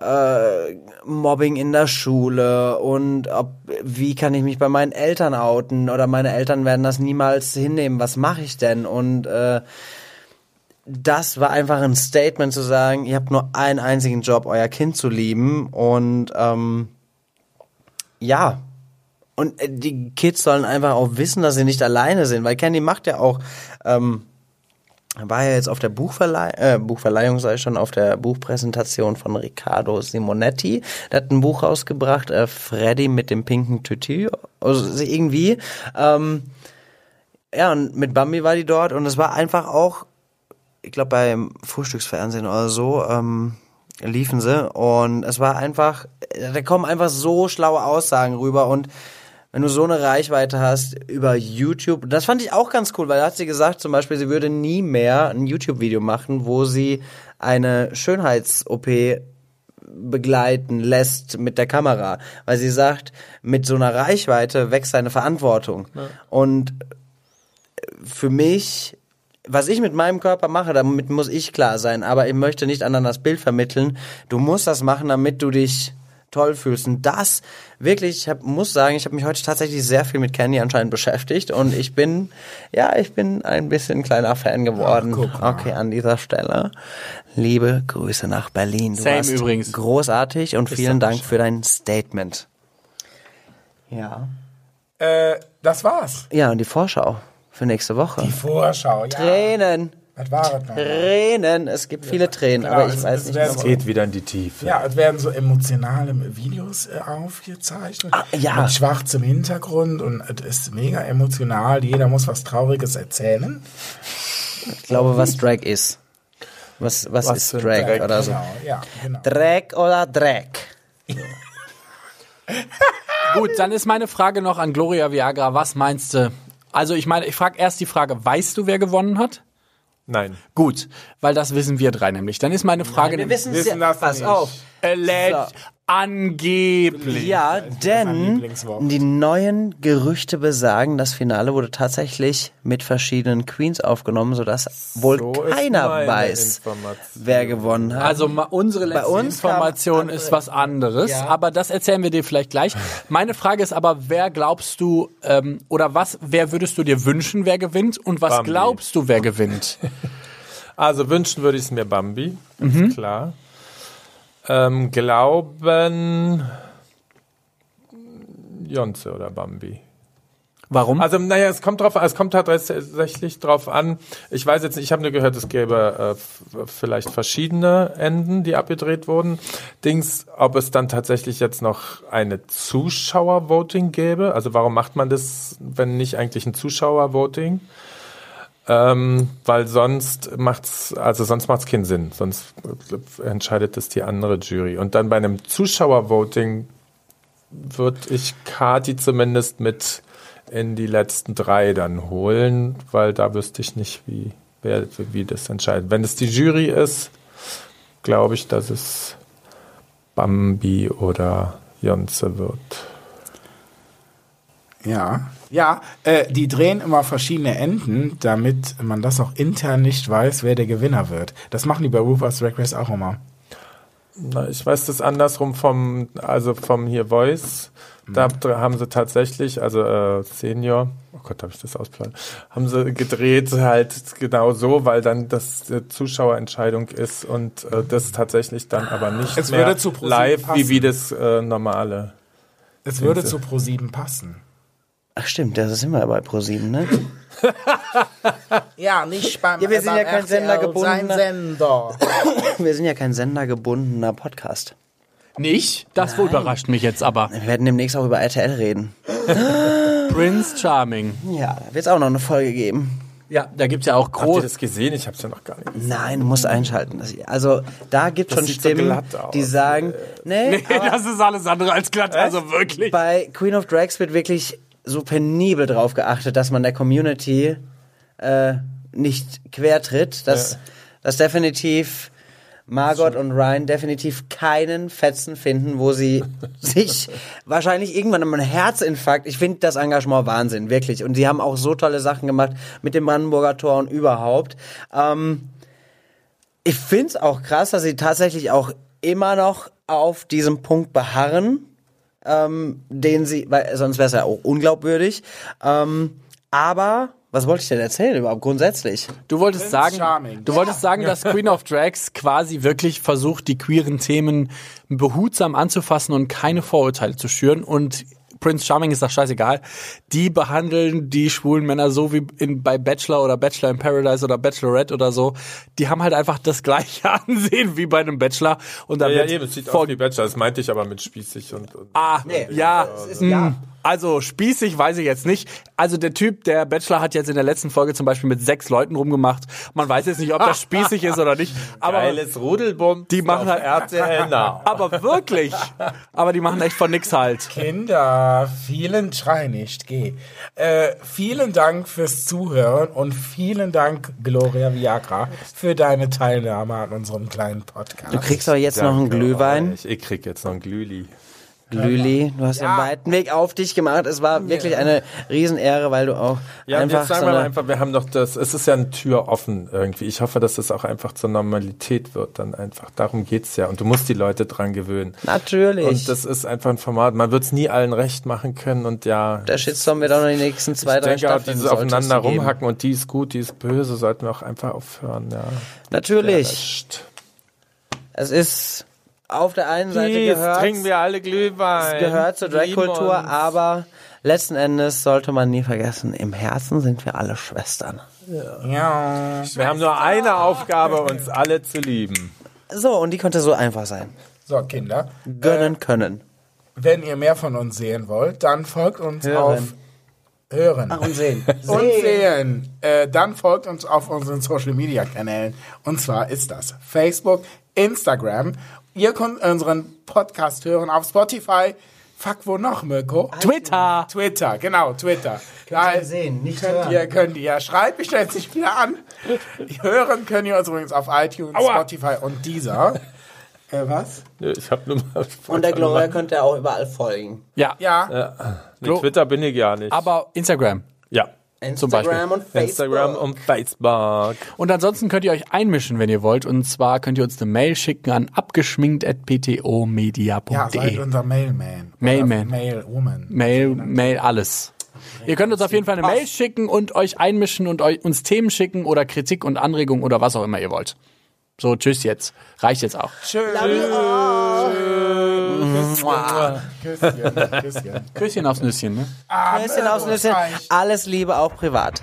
äh, Mobbing in der Schule und ob, wie kann ich mich bei meinen Eltern outen oder meine Eltern werden das niemals hinnehmen. Was mache ich denn? Und äh, das war einfach ein Statement zu sagen, ihr habt nur einen einzigen Job, euer Kind zu lieben und ähm, ja. Und äh, die Kids sollen einfach auch wissen, dass sie nicht alleine sind, weil Candy macht ja auch, ähm, war ja jetzt auf der Buchverleih äh, Buchverleihung, sei schon, auf der Buchpräsentation von Riccardo Simonetti. Der hat ein Buch rausgebracht, äh, Freddy mit dem pinken Tütü. Also irgendwie. Ähm, ja, und mit Bambi war die dort und es war einfach auch, ich glaube beim Frühstücksfernsehen oder so, ähm, liefen sie und es war einfach, da kommen einfach so schlaue Aussagen rüber und wenn du so eine Reichweite hast über YouTube, das fand ich auch ganz cool, weil da hat sie gesagt, zum Beispiel, sie würde nie mehr ein YouTube-Video machen, wo sie eine Schönheits-OP begleiten lässt mit der Kamera, weil sie sagt, mit so einer Reichweite wächst seine Verantwortung. Und für mich, was ich mit meinem Körper mache, damit muss ich klar sein, aber ich möchte nicht anderen das Bild vermitteln. Du musst das machen, damit du dich toll fühlst. Und das wirklich, ich hab, muss sagen, ich habe mich heute tatsächlich sehr viel mit Candy anscheinend beschäftigt und ich bin, ja, ich bin ein bisschen kleiner Fan geworden. okay, an dieser Stelle. Liebe Grüße nach Berlin. Du Same warst übrigens. großartig und vielen Dankeschön. Dank für dein Statement. Ja. Äh, das war's. Ja, und die Vorschau für nächste Woche. Die Vorschau, ja. Tränen. Was war das noch? Tränen. Es gibt viele Tränen, aber ich es- weiß es nicht warum. Geht wieder in die Tiefe. Ja, es werden so emotionale Videos äh, aufgezeichnet. Ah, ja. Mit schwarzem Hintergrund und es ist mega emotional. Jeder muss was Trauriges erzählen. Ich glaube, was Drag ist. Was, was, Was ist Drag, Drag, oder so? Genau, ja, genau. Drag oder Drag? *laughs* Gut, dann ist meine Frage noch an Gloria Viagra. Was meinst du? Also ich meine, ich frage erst die Frage, weißt du, wer gewonnen hat? Nein. Gut, weil das wissen wir drei nämlich. Dann ist meine Frage, Wir wissen es wissen ja. das Pass nicht. auf. Alleged, angeblich. Ja, denn die neuen Gerüchte besagen, das Finale wurde tatsächlich mit verschiedenen Queens aufgenommen, sodass wohl So keiner weiß, wer gewonnen hat. Also unsere letzte Information andere- ist was anderes, Ja. aber das erzählen wir dir vielleicht gleich. Meine Frage ist aber, wer glaubst du ähm, oder was, wer würdest du dir wünschen, wer gewinnt und was Bambi. glaubst du, wer gewinnt? *laughs* Also wünschen würde ich es mir Bambi, ganz klar. Ähm, glauben Jonze oder Bambi. Warum? Also naja, es kommt drauf, es kommt tatsächlich drauf an. Ich weiß jetzt nicht, ich habe nur gehört, es gäbe äh, vielleicht verschiedene Enden, die abgedreht wurden. Dings, ob es dann tatsächlich jetzt noch eine Zuschauervoting gäbe. Also warum macht man das, wenn nicht eigentlich ein Zuschauervoting? Ähm, weil sonst macht's, also sonst macht's keinen Sinn. Sonst äh, entscheidet es die andere Jury. Und dann bei einem Zuschauervoting würde ich Kati zumindest mit in die letzten drei dann holen, weil da wüsste ich nicht, wie, wer, wie das entscheidet. Wenn es die Jury ist, glaube ich, dass es Bambi oder Jonze wird. Ja, ja, äh, die drehen immer verschiedene Enden, damit man das auch intern nicht weiß, wer der Gewinner wird. Das machen die bei RuPaul's Drag Race auch immer. Na, ich weiß das andersrum vom, also vom hier Voice. Da dr- haben sie tatsächlich, also äh, Senior, oh Gott, habe ich das ausplanen, haben sie gedreht halt genau so, weil dann das äh, Zuschauerentscheidung ist und äh, das tatsächlich dann aber nicht Es mehr live wie passen. wie das äh, normale. Es würde zu Pro7 passen. Ach stimmt, das ist immer bei ProSieben, ne? *laughs* Ja, nicht beim, Ja, wir sind ja kein sendergebundener- Sender. *coughs* Wir sind ja kein sendergebundener Podcast. Nicht? Das wohl überrascht mich jetzt aber. Wir werden demnächst auch über RTL reden. *gasps* Prince Charming. Ja, da wird es auch noch eine Folge geben. Ja, da gibt's ja auch Habt ihr groß. das gesehen? Ich habe es ja noch gar nicht gesehen. Nein, du musst einschalten. Also da gibt es schon so Stimmen, aus. die sagen, nee, Nee, das ist alles andere als glatt, also wirklich. bei Queen of Drags wird wirklich so penibel drauf geachtet, dass man der Community äh, nicht quertritt, dass, dass definitiv Margot und Ryan definitiv keinen Fetzen finden, wo sie *laughs* sich wahrscheinlich irgendwann einen Herzinfarkt, ich finde das Engagement Wahnsinn, wirklich. Und sie haben auch so tolle Sachen gemacht mit dem Brandenburger Tor und überhaupt. Ähm, ich finde es auch krass, dass sie tatsächlich auch immer noch auf diesem Punkt beharren, ähm, den sie, weil sonst wäre es ja auch unglaubwürdig. Ähm, aber was wollte ich denn erzählen überhaupt grundsätzlich? Du wolltest sagen, Charming. du wolltest sagen, dass Queen of Drags quasi wirklich versucht, die queeren Themen behutsam anzufassen und keine Vorurteile zu schüren und Prince Charming ist das scheißegal. Die behandeln die schwulen Männer so wie in, bei Bachelor oder Bachelor in Paradise oder Bachelorette oder so. Die haben halt einfach das gleiche *laughs* Ansehen wie bei einem Bachelor. Und da Ja, ja, eben, es sieht vor- aus wie Bachelor, das meinte ich aber mit spießig und, und Ah, ja, ist, mm, ja. Also spießig weiß ich jetzt nicht. Also der Typ, der Bachelor hat jetzt in der letzten Folge zum Beispiel mit sechs Leuten rumgemacht. Man weiß jetzt nicht, ob das spießig ist oder nicht. Aber Geiles Rudelbums. die machen halt RTL Now. *laughs* Aber wirklich. Aber die machen echt von nix halt. Kinder, vielen schrei nicht, geh. Äh, vielen Dank fürs Zuhören und vielen Dank, Gloria Viagra, für deine Teilnahme an unserem kleinen Podcast. Du kriegst doch jetzt noch einen Glühwein. Ich, ich krieg jetzt noch einen Glühli. Lüli, du hast den weiten Weg auf dich gemacht. Es war wirklich eine Riesenehre, weil du auch Ja, und einfach jetzt sagen so wir einfach, wir haben doch das, es ist ja eine Tür offen irgendwie. Ich hoffe, dass das auch einfach zur Normalität wird dann einfach. Darum geht's ja. Und du musst die Leute dran gewöhnen. Natürlich. Und das ist einfach ein Format. Man wird es nie allen recht machen können und ja. der Shitstorm wird auch noch die nächsten zwei, ich drei denke auch, Staffeln dieses solltest aufeinander rumhacken und die ist gut, die ist böse, sollten wir auch einfach aufhören, ja. Natürlich. Es ist auf der einen Seite Jetzt gehört, trinken wir alle Glühwein. es gehört zur Drag-Kultur, aber letzten Endes sollte man nie vergessen, im Herzen sind wir alle Schwestern. Ja. Wir haben nur eine Aufgabe, uns alle zu lieben. So, und die könnte so einfach sein. So, Kinder, Gönnen können. wenn ihr mehr von uns sehen wollt, dann folgt uns Hören. auf Hören. und sehen. *laughs* und sehen. Äh, dann folgt uns auf unseren Social Media Kanälen. Und zwar ist das Facebook, Instagram. Ihr könnt unseren Podcast hören auf Spotify. Fuck, wo noch, Mirko? Twitter. Twitter, genau, Twitter. Da ihr sehen, nicht könnt hören. ihr, könnt ihr, schreibt mich jetzt nicht wieder an. Hören können ihr uns übrigens auf iTunes, Spotify und dieser. *laughs* Äh, was? Nö, Ich habe nur mal. *laughs* Und der Gloria könnte er auch überall folgen. Ja. Ja, Nee, Twitter bin ich gar nicht. Aber Instagram. ja. Zum Beispiel. Instagram und Facebook. Instagram und Facebook. Und ansonsten könnt ihr euch einmischen, wenn ihr wollt. Und zwar könnt ihr uns eine Mail schicken an abgeschminkt.ptomedia.de. ja, seid unser Mailman. Mailman. Mailwoman. Mail, Mail, alles. Ihr könnt uns auf jeden Fall eine Mail schicken und euch einmischen und euch, uns Themen schicken oder Kritik und Anregungen oder was auch immer ihr wollt. So, tschüss jetzt. Reicht jetzt auch. Tschüss. Küsschen, Küsschen. Küsschen aufs Nüsschen, ne? Küsschen aufs Nüsschen. Alles Liebe auch privat.